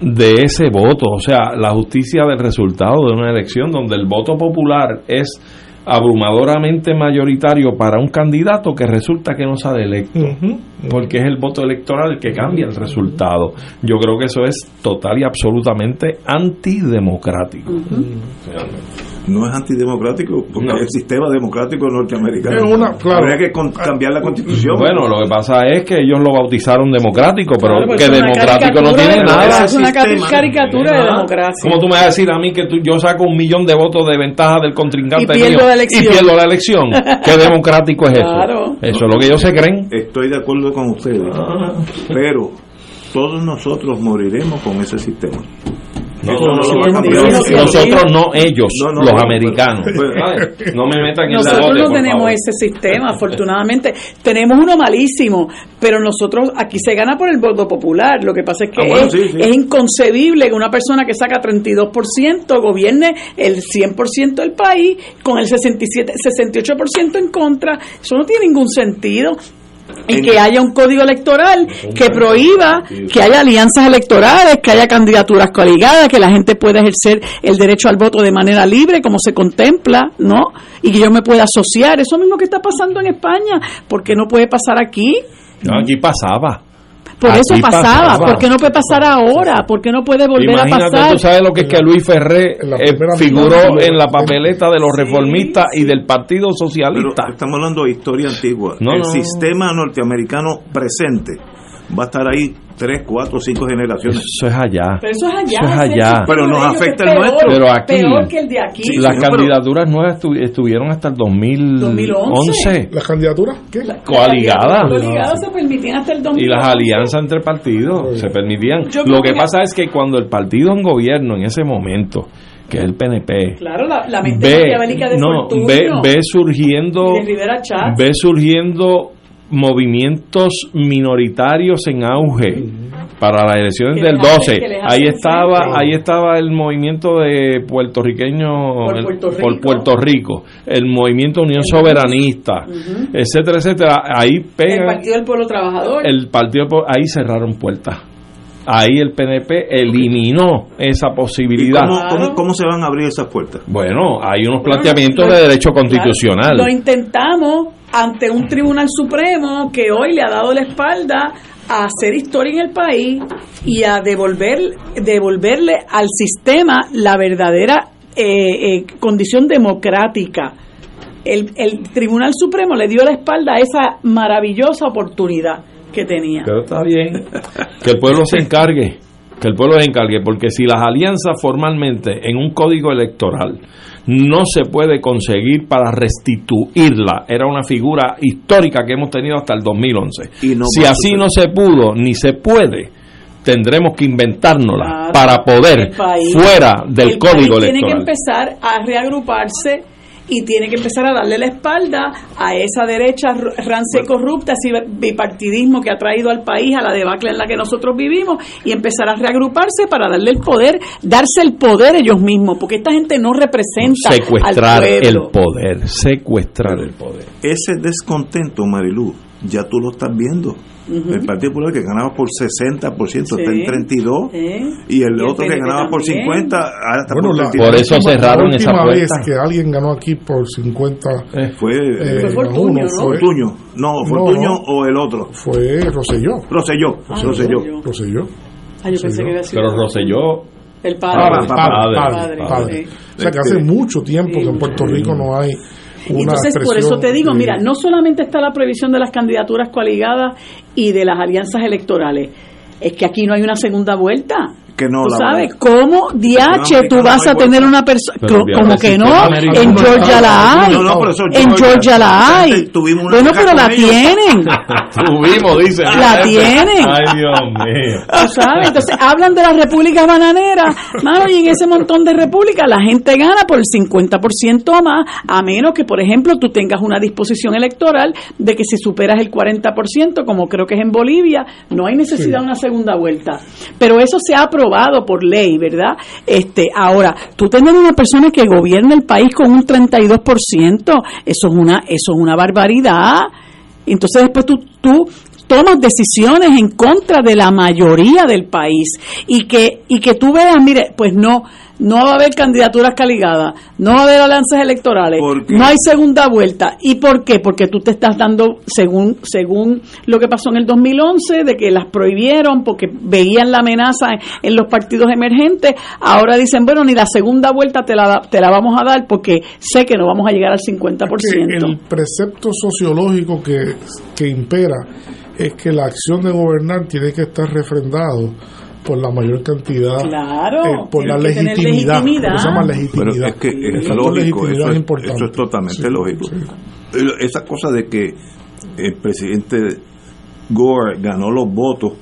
de ese voto, o sea, la justicia del resultado de una elección donde el voto popular es abrumadoramente mayoritario para un candidato que resulta que no sale electo, porque es el voto electoral el que cambia el resultado. Yo creo que eso es total y absolutamente antidemocrático. No es antidemocrático, porque No. el sistema democrático norteamericano. Es una- claro. Habría que con- cambiar la constitución. Bueno, lo que pasa es que ellos lo bautizaron democrático, pero Claro, pues que democrático no tiene nada. Es una caricatura de democracia. ¿Cómo tú me vas a decir a mí que tú- yo saco un millón de votos de ventaja del contrincante Y pierdo mío la elección? y pierdo la elección? ¿Qué democrático es Claro. eso? Eso es lo que ellos se creen. Estoy de acuerdo con ustedes. Pero todos nosotros moriremos con ese sistema. Nosotros no, ellos, No, no, los no, americanos. pues, Ay, no me metan en la Nosotros bote, no tenemos favor. ese sistema, afortunadamente. Tenemos uno malísimo, pero nosotros aquí se gana por el voto popular. Lo que pasa es que Ah, bueno, es, sí, sí. es inconcebible que una persona que saca 32% gobierne el 100% del país con el 67, 68% en contra. Eso no tiene ningún sentido. Y En- que haya un código electoral que prohíba que haya alianzas electorales, que haya candidaturas coaligadas, que la gente pueda ejercer el derecho al voto de manera libre, como se contempla, ¿no? Y que yo me pueda asociar. Eso mismo que está pasando en España, ¿por qué no puede pasar aquí? No, aquí pasaba. Por eso pasaba, pasaba. ¿por qué no puede pasar ahora? ¿Por qué no puede volver Imagínate, a pasar? tú sabes lo que es que Luis Ferré eh, figuró mitad, en la papeleta de los reformistas y del Partido Pero Socialista. estamos hablando de historia antigua. No, el no. sistema norteamericano presente va a estar ahí tres, cuatro, cinco generaciones. Eso es allá. Pero eso es allá. Eso es allá. Pero nos afecta el es nuestro. Pero aquí- Peor que el de aquí. Sí, Las señor, pero- candidaturas nuevas estu- estuvieron hasta el 2011. ¿Las candidaturas? ¿Qué? coaligadas. Coaligadas se permitían hasta el 2011. Y las alianzas entre partidos se permitían. Yo Lo que que- pasa es que cuando el partido en gobierno en ese momento, que es el PNP, Claro, la, la mente ve, de no, Fortunio ve, ve surgiendo ve surgiendo movimientos minoritarios en auge para las elecciones del les hace- 12 que les ahí estaba ahí estaba el movimiento de puertorriqueño Por el- Puerto por Rico. Puerto Rico el movimiento Unión El Soberanista etcétera etcétera ahí el pega Partido del Pueblo Trabajador. el partido ahí cerraron puertas Ahí el PNP eliminó esa ¿Y posibilidad. cómo, cómo- cómo se van a abrir esas puertas? Bueno, hay unos Bueno, planteamientos lo- de derecho claro, constitucional. Lo intentamos ante un tribunal supremo que hoy le ha dado la espalda a hacer historia en el país y a devolver devolverle al sistema la verdadera eh, eh, condición democrática. El, el Tribunal Supremo le dio la espalda a esa maravillosa oportunidad que tenía. Pero está bien. Que el pueblo se encargue. Que el pueblo se encargue. Porque si las alianzas formalmente en un código electoral no se puede conseguir para restituirla, era una figura histórica que hemos tenido hasta el 2011. Y no si así no se pudo ni se puede, tendremos que inventárnosla Claro, para poder, país- fuera del el código país Tiene que electoral. empezar a reagruparse y tiene que empezar a darle la espalda a esa derecha rancia y corrupta, ese bipartidismo que ha traído al país a la debacle en la que nosotros vivimos y empezar a reagruparse para darle el poder, darse el poder ellos mismos, porque esta gente no representa Secuestrar al el poder. Secuestrar el poder. Ese descontento, Marilú, ya tú lo estás viendo. Ujú. El Partido Popular que ganaba por 60%, está Sí. en 32, ¿Eh? y el Y el otro que PNP ganaba por también. 50, ahora está Bueno, por la, 32. Por eso cerraron la esa última vez puerta. que alguien ganó aquí por 50 Fue, eh, Fue Fortuño, uno ¿no? fue, Fortuño. No, No, Fortuño no. o el otro. fue Roselló. Roselló. Ah, Roselló. Roselló. Roselló. Ah, yo pensé que Pero Rosselló el padre. Padre, padre, Padre, padre. sí. O sea que hace mucho tiempo que en Puerto Rico no hay Entonces, por eso te digo, mira, no solamente está la prohibición de las candidaturas coaligadas y de las alianzas electorales, es que aquí no hay una segunda vuelta. Que no Tú la sabes, van- ¿cómo DH tú vas no a tener una persona? Como que no, en Georgia la hay. No, no, pero eso En Georgia. La hay. Tuvimos una Bueno, pero la ellos. tienen. Tuvimos, dice. La tienen. Ay, Dios mío. Tú sabes, entonces hablan de las repúblicas bananeras, mano, y en ese montón de repúblicas la gente gana por el 50% o más, a menos que, por ejemplo, tú tengas una disposición electoral de que si superas el 40%, como creo que es en Bolivia, no hay necesidad de una segunda vuelta. Pero eso se ha aprobado por ley, ¿verdad? Este, ahora, tú tener una persona que gobierna el país con un 32%, eso es una, eso es una barbaridad. Entonces después tú, tú tomas decisiones en contra de la mayoría del país y que y que tú veas, mire, pues no no va a haber candidaturas caligadas, no va a haber alianzas electorales, no hay segunda vuelta. ¿Y por qué? Porque tú te estás dando, según según lo que pasó en el 2011, de que las prohibieron porque veían la amenaza en, en los partidos emergentes, ahora dicen, bueno, ni la segunda vuelta te la, da- te la vamos a dar porque sé que no vamos a llegar al 50%. que el precepto sociológico que, que impera es que la acción de gobernar tiene que estar refrendado por la mayor cantidad, Claro, eh, por la legitimidad, legitimidad. lo que se llama Pero legitimidad. es que es factor lógico, legitimidad eso es es, eso es totalmente Sí, lógico. sí. Esa cosa de que el presidente Gore ganó los votos,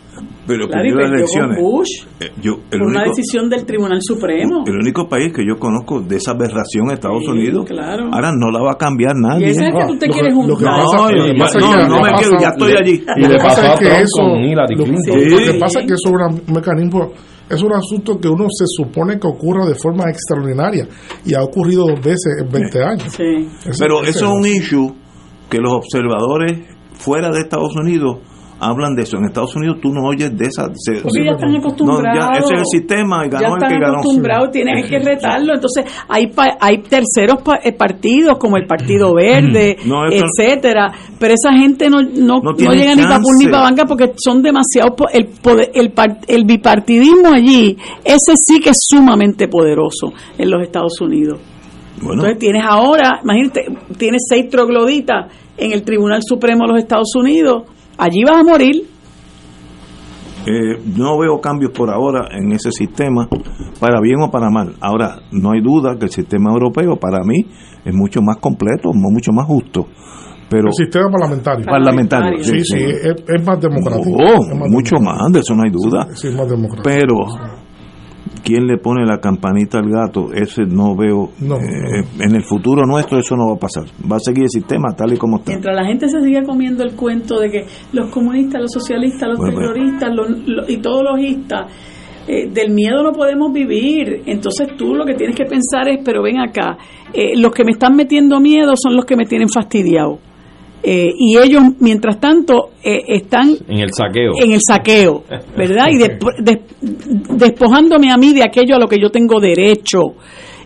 pero Claro, y perdió las elecciones. Bush Eh, yo, el, por una único, decisión del Tribunal Supremo. el único país que yo conozco de esa aberración es Estados Sí, Unidos. claro. Ahora no la va a cambiar Y nadie. ese es que tú te Lo quieres lo que juntar. pasa- No, y- pasa no, no lo me que quiero, pasa- ya estoy allí. Y Lo le que pasa es que eso, con Hillary lo, Clinton. lo que Sí. pasa es que eso es un mecanismo, es un asunto que uno se supone que ocurra de forma extraordinaria y ha ocurrido dos veces en 20 años. Sí. Pero eso es un issue que los observadores fuera de Estados Unidos hablan de eso. En Estados Unidos tú no oyes de esa. se- Porque ya están no, acostumbrados. ya, ese es el sistema y ya ganó el están que ganó. acostumbrados, tienes que retarlo. Entonces, hay pa- hay terceros pa- eh, partidos como el Partido Verde, No, etcétera, pero esa gente no, no, No no llega ni para pur ni chance. para banca porque son demasiado el poder- el, el bipartidismo allí, ese sí que es sumamente poderoso en los Estados Unidos. Bueno, Entonces tienes ahora, imagínate, tienes seis trogloditas en el Tribunal Supremo de los Estados Unidos, allí vas a morir. eh, no veo cambios por ahora en ese sistema, para bien o para mal. Ahora, no hay duda que el sistema europeo para mí es mucho más completo, mu- mucho más justo. Pero el sistema parlamentario. parlamentario, Sí, sí, es, es más democrático. Oh, Es más mucho democrático. más, de eso no hay duda. Sí, es más democrático. Pero, ¿quién le pone la campanita al gato? Ese no veo. No, eh, En el futuro nuestro eso no va a pasar. Va a seguir el sistema tal y como está. Mientras la gente se siga comiendo el cuento de que los comunistas, los socialistas, los Bueno, terroristas los- los- y todos los istas, eh, del miedo no podemos vivir. Entonces tú lo que tienes que pensar es, pero ven acá, eh, los que me están metiendo miedo son los que me tienen fastidiado. Eh, y ellos, mientras tanto, eh, están En el saqueo. en el saqueo, ¿verdad? Y de- de- despojándome a mí de aquello a lo que yo tengo derecho.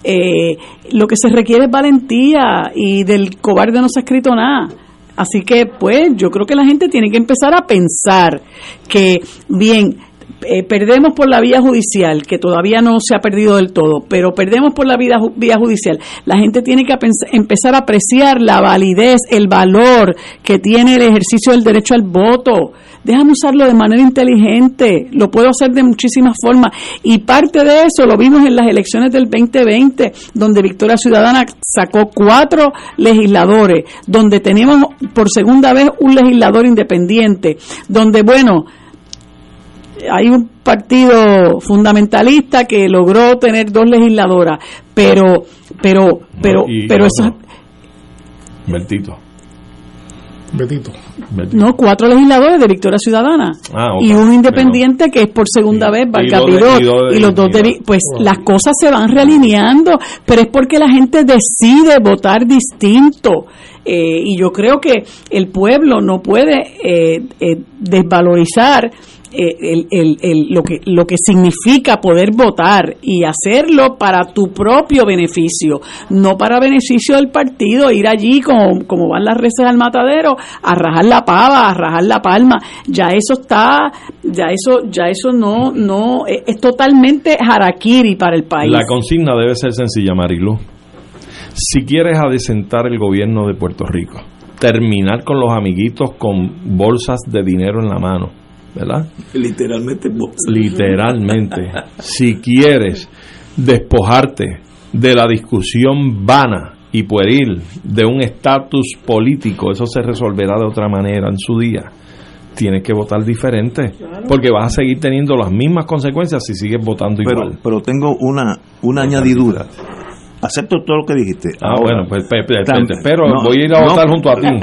Eh, lo que se requiere es valentía y del cobarde no se ha escrito nada. Así que, pues, yo creo que la gente tiene que empezar a pensar que, bien, eh, perdemos por la vía judicial, que todavía no se ha perdido del todo, pero perdemos por la vía, ju- vía judicial. La gente tiene que empezar a apreciar la validez, el valor que tiene el ejercicio del derecho al voto. Déjame usarlo de manera inteligente, lo puedo hacer de muchísimas formas. Y parte de eso lo vimos en las elecciones del 2020, donde Victoria Ciudadana sacó cuatro legisladores, donde tenemos por segunda vez un legislador independiente, donde, bueno, hay un partido fundamentalista que logró tener dos legisladoras, pero, pero, pero, Y pero eso, Bertito. Betito. Bertito. no, cuatro legisladores de Victoria Ciudadana Ah, y un independiente que es por segunda vez, Vidal, y y los dos de, pues las cosas se van realineando, pero es porque la gente decide votar distinto. Eh, y yo creo que el pueblo no puede eh, eh, desvalorizar eh, el, el- el- lo que lo que significa poder votar y hacerlo para tu propio beneficio, no para beneficio del partido, ir allí como, como van las reces al matadero, a rajar la pava, a rajar la palma, ya eso está, ya eso, ya eso no, no, es, es totalmente harakiri para el país. La consigna debe ser sencilla, Marilu. Si quieres adecentar el gobierno de Puerto Rico, terminar con los amiguitos con bolsas de dinero en la mano, ¿verdad? Literalmente. Literalmente. si quieres despojarte de la discusión vana y pueril de un estatus político, eso se resolverá de otra manera en su día. Tienes que votar diferente, porque vas a seguir teniendo las mismas consecuencias si sigues votando Pero, igual. pero tengo una, una añadidura. Acepto todo lo que dijiste. Ah, Ahora, bueno, pues pe- tam- pe- pero no, voy a ir a no. votar junto a ti.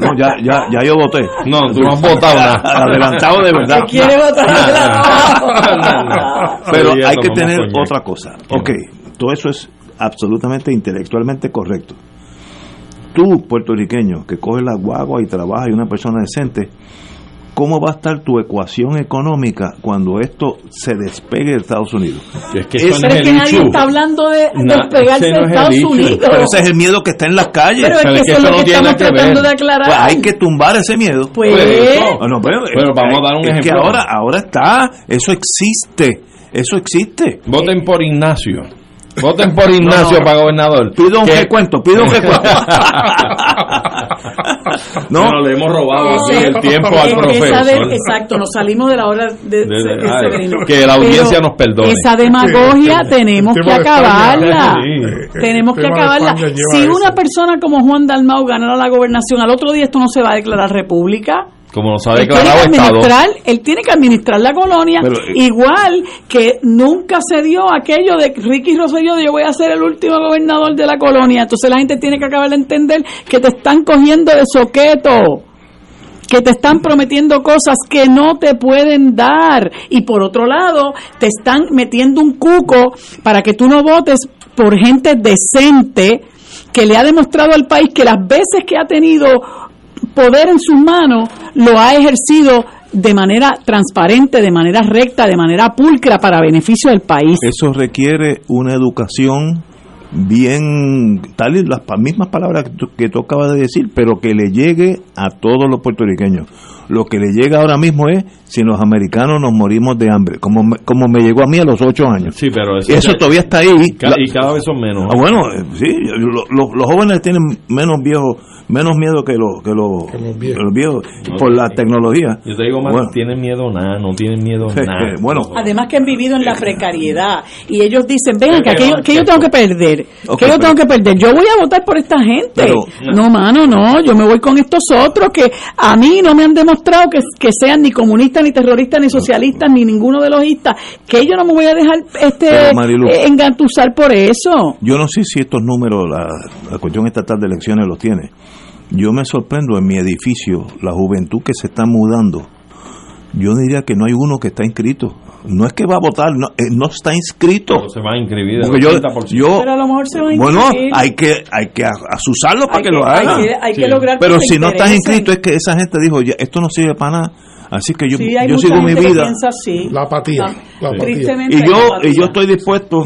No, ya, ya, ya yo voté. No, tú no has votado nada. Adelantado de verdad. ¿Qué quiere votar? Pero Sí, hay que tener coñac. otra cosa. Ok, todo eso es absolutamente intelectualmente correcto. Tú, puertorriqueño, que coges la guagua y trabajas y una persona decente, ¿cómo va a estar tu ecuación económica cuando esto se despegue de Estados Unidos? Es que eso Pero es que nadie está hablando de despegarse no de Estados. Unidos. Pero ese es el miedo que está en las calles. Pero es Pero que es que eso es lo no que tiene estamos que tratando ver. de aclarar. Pues hay que tumbar ese miedo. Pues, Bueno, pero, Pero vamos a dar un es que ejemplo. ahora, ahora está, eso existe, eso existe. Voten por Ignacio. Voten por Ignacio No, no. para gobernador. Pido un recuento, pido un recuento. no, Pero le hemos robado Ese- el tiempo al que profesor. de- exacto, nos salimos de la hora de, De- de- de ay, Severino. que la audiencia Pero nos perdone. Esa demagogia tenemos el que acabarla. Sí. Tenemos que acabarla. Si eso. una persona como Juan Dalmau ganara la gobernación, al otro día esto no se va a declarar república. Como nos ha Él tiene, declarado que Estado. administrar, él tiene que administrar la colonia, Pero, eh, igual que nunca se dio aquello de Ricky Rosselló de yo voy a ser el último gobernador de la colonia. Entonces la gente tiene que acabar de entender que te están cogiendo de soqueto que te están prometiendo cosas que no te pueden dar y por otro lado te están metiendo un cuco para que tú no votes por gente decente que le ha demostrado al país que las veces que ha tenido poder en sus manos lo ha ejercido de manera transparente, de manera recta, de manera pulcra para beneficio del país. eso requiere una educación bien, tal y las mismas palabras que tú, que tú acabas de decir, pero que le llegue a todos los puertorriqueños. Lo que le llega ahora mismo es si los americanos nos morimos de hambre, como me, como me llegó a mí a los ocho años. Sí, pero eso, Eso todavía está ahí. ca- y cada vez son menos. Ah, bueno, eh, sí, lo- lo- los jóvenes tienen menos viejos, menos miedo que los que los, Que los que viejos. los viejos por la tecnología. Yo te digo más, Bueno. tienen miedo nada, no tienen miedo nada. Bueno. Además que han vivido en la precariedad y ellos dicen, ven acá, Pero, que yo, que yo tengo que perder, Ok, que yo tengo que perder, yo voy a votar por esta gente. Pero- no, mano, no, yo me voy con estos otros que a mí no me han demostrado que, que sean ni comunistas, ni terroristas, ni socialistas, ni ninguno de los istas, que yo no me voy a dejar este Marilu- eh, engatusar por eso. Yo no sé si estos números, la, la cuestión estatal de elecciones los tiene. Yo me sorprendo en mi edificio, la juventud que se está mudando. Yo diría que no hay uno que está inscrito. No es que va a votar, no, eh, no está inscrito. Pero se va a inscribir. Porque yo, yo- Pero a lo mejor se va a bueno, inscribir. hay que hay que asusarlo para que, que- lo hay que- hay que Sí. lograr Pero si no estás inscrito es que esa gente dijo, ya, esto no sirve para nada. Así que yo, Sí, yo sigo mi vida. piensa. La apatía. La- la apatía. Y yo, apatía. y yo estoy dispuesto,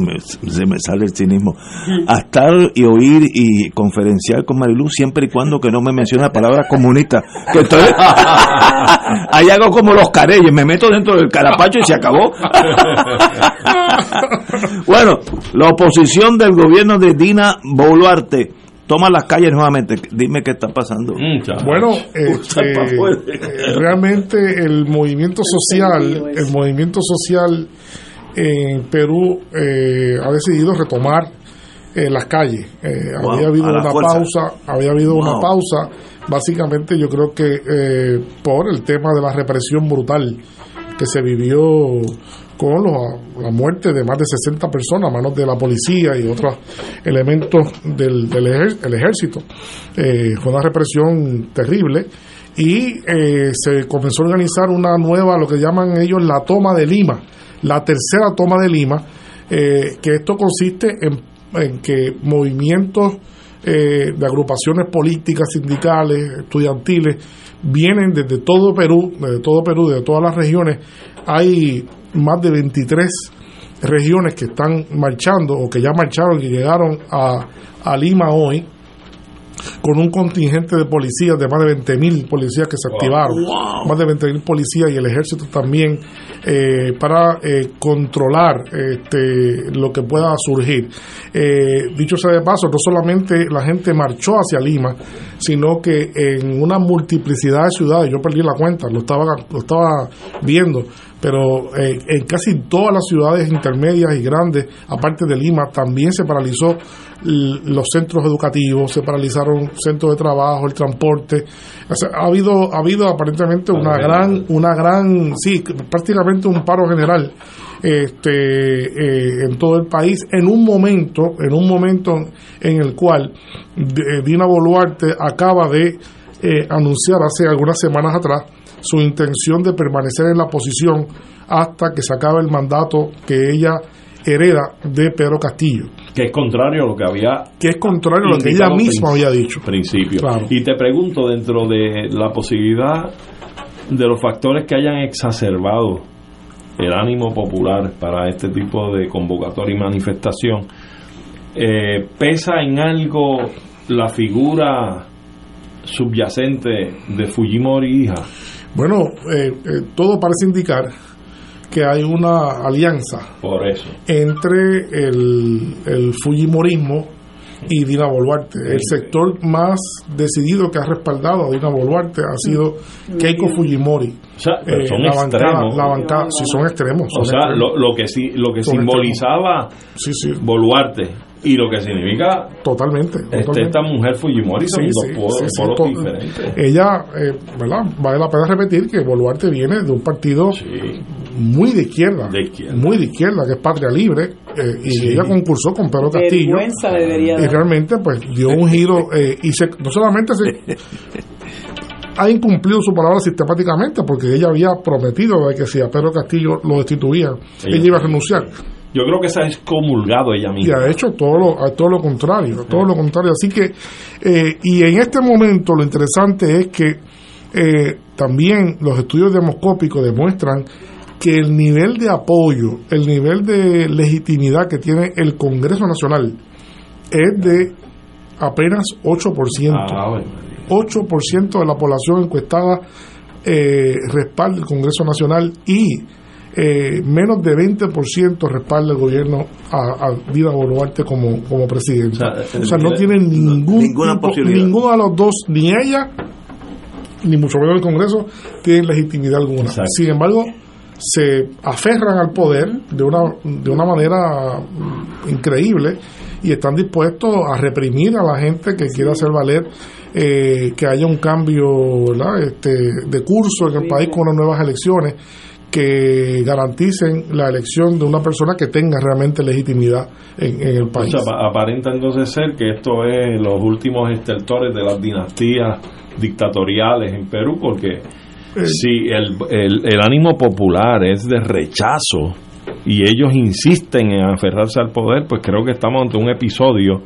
me- se me sale el cinismo, a estar y oír y conferenciar con Marilu siempre y cuando que no me mencione la palabra comunista. Que estoy, ahí hago como los careyes, me meto dentro del carapacho y se acabó. bueno, la oposición del gobierno de Dina Boluarte toma las calles nuevamente. Dime qué está pasando. Bueno, Usa este, eh, realmente el movimiento social, el movimiento social en Perú eh, ha decidido retomar eh, las calles. Eh, Wow, había habido una fuerza. pausa, había habido una pausa. Básicamente, yo creo que eh, por el tema de la represión brutal que se vivió con los- la muerte de más de 60 personas a manos de la policía y otros elementos del, del ejer- el ejército. Eh, fue una represión terrible y se comenzó a organizar una nueva, lo que llaman ellos la toma de Lima, la tercera toma de Lima, eh, que esto consiste en, en que movimientos eh, de agrupaciones políticas, sindicales, estudiantiles, vienen desde todo Perú, desde todo Perú, de todas las regiones. Hay más de 23 regiones que están marchando o que ya marcharon y llegaron a, a Lima hoy con un contingente de policías de más de 20.000 policías que se activaron, más de 20.000 policías y el ejército también eh, para eh, controlar este, lo que pueda surgir. Eh, dicho sea de paso, no solamente la gente marchó hacia Lima, sino que en una multiplicidad de ciudades, yo perdí la cuenta, lo estaba, lo estaba viendo, pero eh, en casi todas las ciudades intermedias y grandes, aparte de Lima, también se paralizó los centros educativos, se paralizaron centros de trabajo, el transporte. O sea, ha habido, ha habido aparentemente una gran, una gran, sí, prácticamente un paro general este, eh, en todo el país en un momento, en un momento en el cual eh, Dina Boluarte acaba de eh, anunciar hace algunas semanas atrás su intención de permanecer en la posición hasta que se acabe el mandato que ella hereda de Pedro Castillo, Que es contrario a lo que había que es contrario a lo que ella misma había dicho. Principio. Claro. Y te pregunto, dentro de la posibilidad de los factores que hayan exacerbado el ánimo popular para este tipo de convocatoria y manifestación, eh, ¿pesa en algo la figura subyacente de Fujimori hija? Bueno, eh, eh, todo parece indicar que hay una alianza Por eso. entre el, el Fujimorismo y Dina Boluarte. El sector más decidido que ha respaldado a Dina Boluarte ha sido Keiko Fujimori. O sea, pero Eh, son la bancada, extremos. la bancada, sí, son extremos. O sea, extremos. lo, lo que sí, lo que Son simbolizaba Boluarte y lo que significa Totalmente. este, totalmente. esta mujer Fujimori son Sí, dos sí, polos, sí, sí, polos to- diferentes. Ella, eh, ¿verdad? Vale la pena repetir que Boluarte viene de un partido muy de izquierda, muy de izquierda, que es Patria Libre, eh, y Sí. ella concursó con Pedro Castillo. Debería y realmente pues dio un giro eh, y se, no solamente se ha incumplido su palabra sistemáticamente porque ella había prometido de que si a Pedro Castillo lo destituían Ella- ella iba a renunciar Yo creo que se ha excomulgado ella y misma. ha hecho todo lo, todo lo contrario, todo lo contrario. Así que, eh, y en este momento lo interesante es que eh, también los estudios demoscópicos demuestran que el nivel de apoyo, el nivel de legitimidad que tiene el Congreso Nacional es de apenas 8%. Ah, bueno. 8% de la población encuestada eh, respalda el Congreso Nacional y eh, menos de 20% respalda el gobierno a, a Dina Boluarte como, como presidenta. O sea, O sea, no el- tiene ningún ninguna tipo- posibilidad. ninguno de los dos, ni ella, ni mucho menos el Congreso, tienen legitimidad alguna. Sin embargo, se aferran al poder de una, de una manera mm, increíble y están dispuestos a reprimir a la gente que quiera hacer valer eh, que haya un cambio ¿verdad? Este, de curso en el país con unas nuevas elecciones que garanticen la elección de una persona que tenga realmente legitimidad en, en el O país. sea, aparenta entonces ser que esto es los últimos estertores de las dinastías dictatoriales en Perú, porque eh, si el, el, el ánimo popular es de rechazo y ellos insisten en aferrarse al poder, pues creo que estamos ante un episodio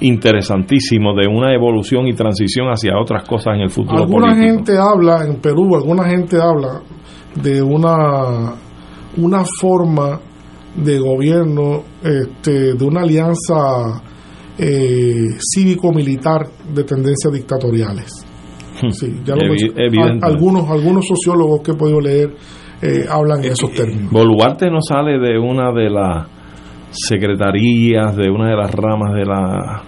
interesantísimo de una evolución y transición hacia otras cosas en el futuro alguna político. gente habla en Perú, alguna gente habla de una una forma de gobierno, este, de una alianza eh, cívico-militar de tendencias dictatoriales. Sí, ya lo algunos algunos sociólogos que he podido leer eh, hablan en esos términos. Boluarte no sale de una de las secretarías, de una de las ramas de la...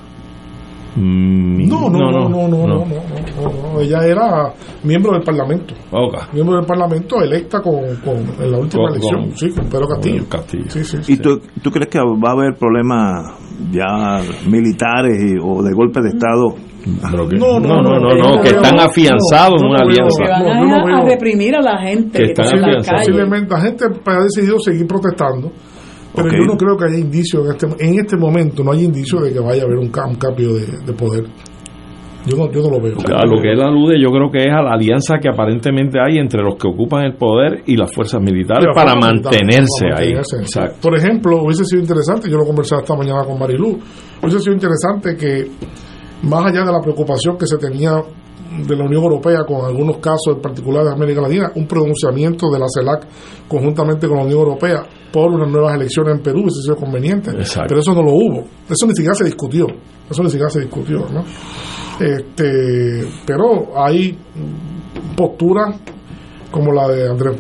No, no, no, no, no, no, no, Ella era miembro del Parlamento. Miembro del Parlamento electa con, en la última elección, sí, con Pedro Castillo. ¿Y tú, crees que va a haber problemas ya militares o de golpe de Estado? no, no, no, no, que están afianzados en una alianza. Que van a reprimir a la gente. Que están. Posiblemente la gente ha decidido seguir protestando pero yo no creo que haya indicios en este, en este momento, no hay indicios de que vaya a haber un, ca- un cambio de, de poder. Yo no, yo no lo veo. A lo que él alude, yo creo que es a la alianza que aparentemente hay entre los que ocupan el poder y las fuerzas militares la para mantenerse ahí. Exacto. Por ejemplo, hubiese sido interesante, yo lo conversé esta mañana con Marilú, hubiese sido interesante que más allá de la preocupación que se tenía de la Unión Europea con algunos casos en particular de América Latina, un pronunciamiento de la CELAC conjuntamente con la Unión Europea por unas nuevas elecciones en Perú hubiese sido conveniente, Exacto. pero eso no lo hubo, eso ni siquiera se discutió, eso ni siquiera se discutió, ¿no? Este, pero hay posturas como la de Andrés,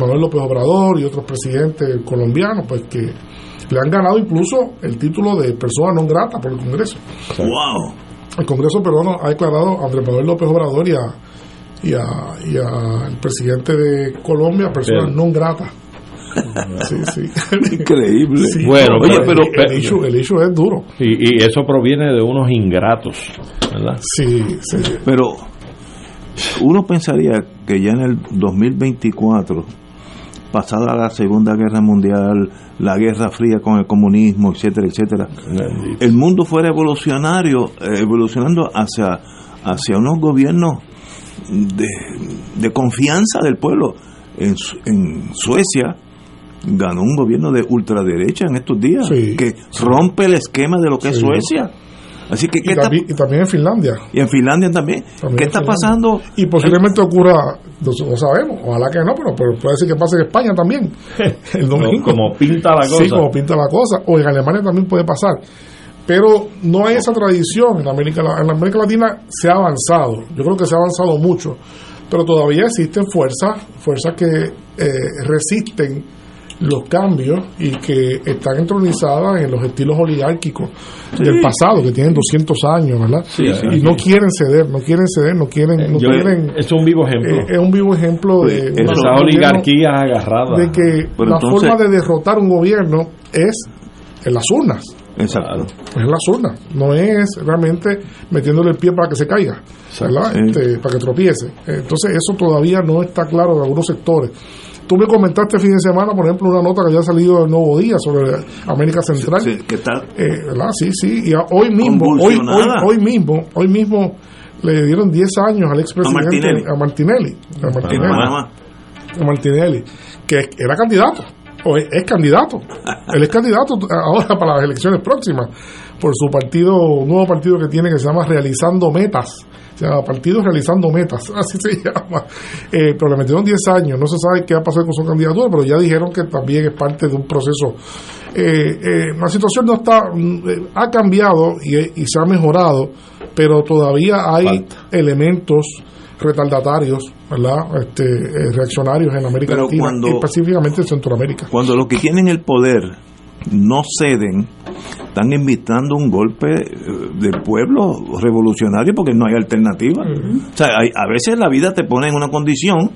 Manuel López Obrador y otros presidentes colombianos, pues que le han ganado incluso el título de persona non grata por el Congreso. ¡Wow! El Congreso peruano ha declarado a Andrés Manuel López Obrador y a y a, y a el presidente de Colombia persona Pero- non grata. Sí, sí. Increíble. Sí, Bueno, oye, el- pero- el, pero- issue, el issue es duro. Y, y eso proviene de unos ingratos, ¿verdad? Sí, sí. Pero uno pensaría que ya en el 2024, pasada la Segunda Guerra Mundial, la Guerra Fría con el comunismo, etcétera, etcétera, el mundo fuera evolucionario, evolucionando hacia, hacia unos gobiernos de, de confianza del pueblo. En, Su- en Suecia ganó un gobierno de ultraderecha en estos días, Sí. que rompe el esquema de lo que es Sí. Suecia. Así que, ¿qué Y está- también, y también en Finlandia. y en Finlandia también. También ¿Qué está Finlandia. pasando? Y posiblemente ocurra, no, no sabemos, ojalá que no, pero, pero puede ser que pase en España también. El domingo. Como pinta la Sí, cosa. como pinta la cosa. O en Alemania también puede pasar. Pero no hay esa tradición en América, La- en América Latina. Se ha avanzado. Yo creo que se ha avanzado mucho. Pero todavía existen fuerzas, fuerzas que eh, resisten los cambios y que están entronizadas en los estilos oligárquicos del pasado, que tienen 200 años, ¿verdad? Sí, sí, y sí. no quieren ceder, no quieren ceder, no quieren... No Yo- quieren es un vivo ejemplo. eh, es un vivo ejemplo de, gobierno- oligarquías agarradas. de que Pero la entonces- forma de derrotar un gobierno es en las urnas. Exacto. Es en las urnas. No es realmente metiéndole el pie para que se caiga, ¿verdad? Sí. Este, para que tropiece. Entonces, eso todavía no está claro en algunos sectores. Tú me comentaste el fin de semana, por ejemplo, una nota que había salido del Nuevo Día sobre América Central. Sí, que está Eh, ¿verdad? Sí, sí. Y a- hoy mismo, hoy, hoy, hoy mismo, hoy mismo le dieron 10 años al expresidente Martinelli. a Martinelli. A Martinelli Panamá. a Martinelli, que era candidato, o es, es candidato. Él es candidato ahora para las elecciones próximas por su partido, un nuevo partido que tiene que se llama Realizando Metas. Se llama Partido Realizando Metas, así se llama. Eh, pero le metieron 10 años, no se sabe qué va a pasar con su candidatura, pero ya dijeron que también es parte de un proceso. Eh, eh, la situación no está, mm, eh, ha cambiado y, y se ha mejorado, pero todavía hay elementos retardatarios, ¿verdad? Este, eh, reaccionarios en América Pero Latina, cuando- y específicamente en Centroamérica. Cuando los que tienen el poder no ceden, están invitando un golpe eh, del pueblo revolucionario porque no hay alternativa. O sea, hay- a veces la vida te pone en una condición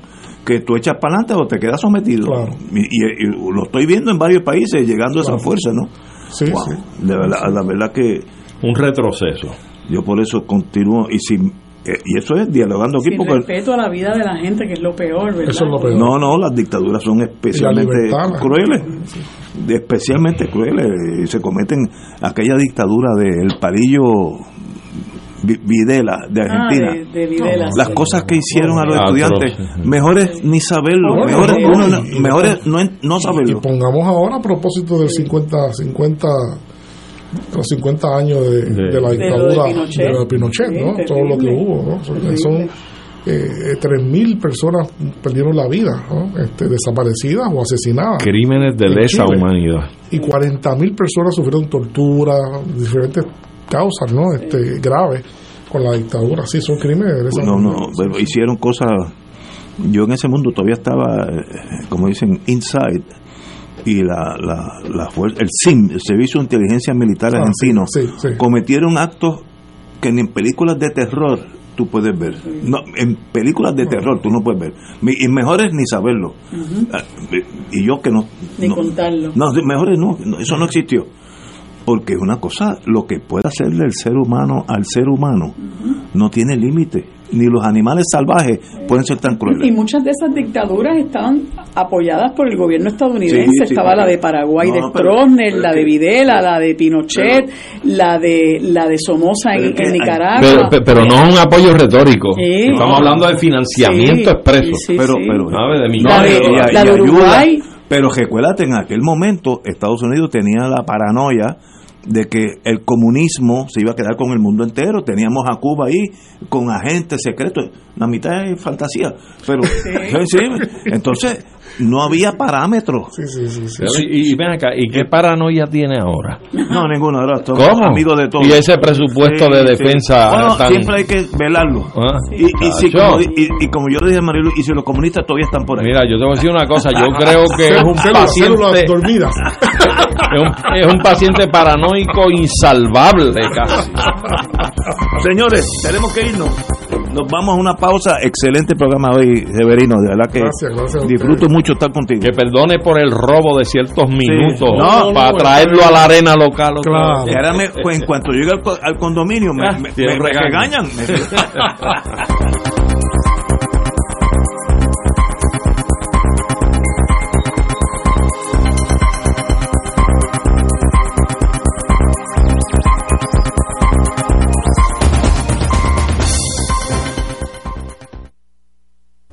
que tú echas para adelante o te quedas sometido. Claro. Y, y- y lo estoy viendo en varios países llegando a esa fuerza, ¿no? Sí, Wow. sí. De verdad, la verdad que Un retroceso. yo por eso continúo y si y eso es dialogando aquí Sin porque respeto a la vida de la gente, que es lo peor, ¿verdad? Eso es lo peor. No, no, las dictaduras son especialmente crueles, especialmente crueles. Y se cometen aquella dictadura del palillo Videla de Argentina. Ah, de, de Videla, Las sí. cosas que hicieron a los Ah, estudiantes, mejor es ni saberlo, Bueno, mejor es, no, uno no- y- mejor es no, no Y saberlo. pongamos ahora a propósito del 50, 50 los 50 años de, De- de la De lo de dictadura Pinochet. de Pinochet, Sí, ¿no? Todo lo que hubo, ¿no? Son- Terrible. Son eh, 3.000 personas perdieron la vida, ¿no? Este, desaparecidas o asesinadas. Crímenes de lesa Chile. humanidad. Y 40.000 personas sufrieron tortura, diferentes causas, ¿no? Este, graves con la dictadura. Sí, son crímenes de lesa No, no, humanidad. pero hicieron cosas. Yo en ese mundo todavía estaba, eh, como dicen, inside. Y la, la, la fuer- el SIM, el Servicio de Inteligencia Militar Ah, Argentino, sí, sí, sí. cometieron actos que ni en películas de terror tú puedes ver. No, en películas de terror tú no puedes ver. Mi- Y mejor es ni saberlo. Ah, Y yo que no. Ni no- contarlo. no, mejor es no, no, eso no existió. Porque es una cosa, lo que puede hacerle el ser humano al ser humano no tiene límite. Ni los animales salvajes pueden ser tan Y crueles. muchas de esas dictaduras estaban apoyadas por el gobierno estadounidense. Sí, sí, Estaba la de Paraguay de No, Stroessner, la de Videla, la de Pinochet, la de la de Somoza Pero en, Nicaragua. Pero, pe- pero no es un apoyo retórico. Sí. Estamos No. hablando de financiamiento Sí, expreso. sí, sí, pero, sí. pero, ¿Sabe? De y- y-. La de y ayuda. Pero recuérdate, en aquel momento Estados Unidos tenía la paranoia de que el comunismo se iba a quedar con el mundo entero. Teníamos a Cuba ahí con agentes secretos. La mitad es fantasía. Pero, sí, sí. entonces, no había parámetros. Sí, sí, sí, sí. Y, y ven acá, ¿y qué paranoia tiene ahora? No, ninguno. Ahora ¿Cómo? amigos de todos. Y ese presupuesto de defensa Bueno, tan- siempre hay que velarlo. Ah, Y, y, si Chacho. como, y, y como yo le dije a Marilu, y si los comunistas todavía están por ahí. Mira, yo te voy a decir una cosa, yo creo que es un paciente dormidas. es un, es un paciente paranoico insalvable casi. Señores, tenemos que irnos. Nos vamos a una pausa. Excelente programa hoy, Severino. De verdad que Gracias, gracias disfruto mucho estar contigo. Que perdone por el robo de ciertos minutos No, para no, traerlo a la arena local. Claro. Y ahora me- pues, en cuanto llegue al, co- al condominio, me, Ah, me- me- regañan.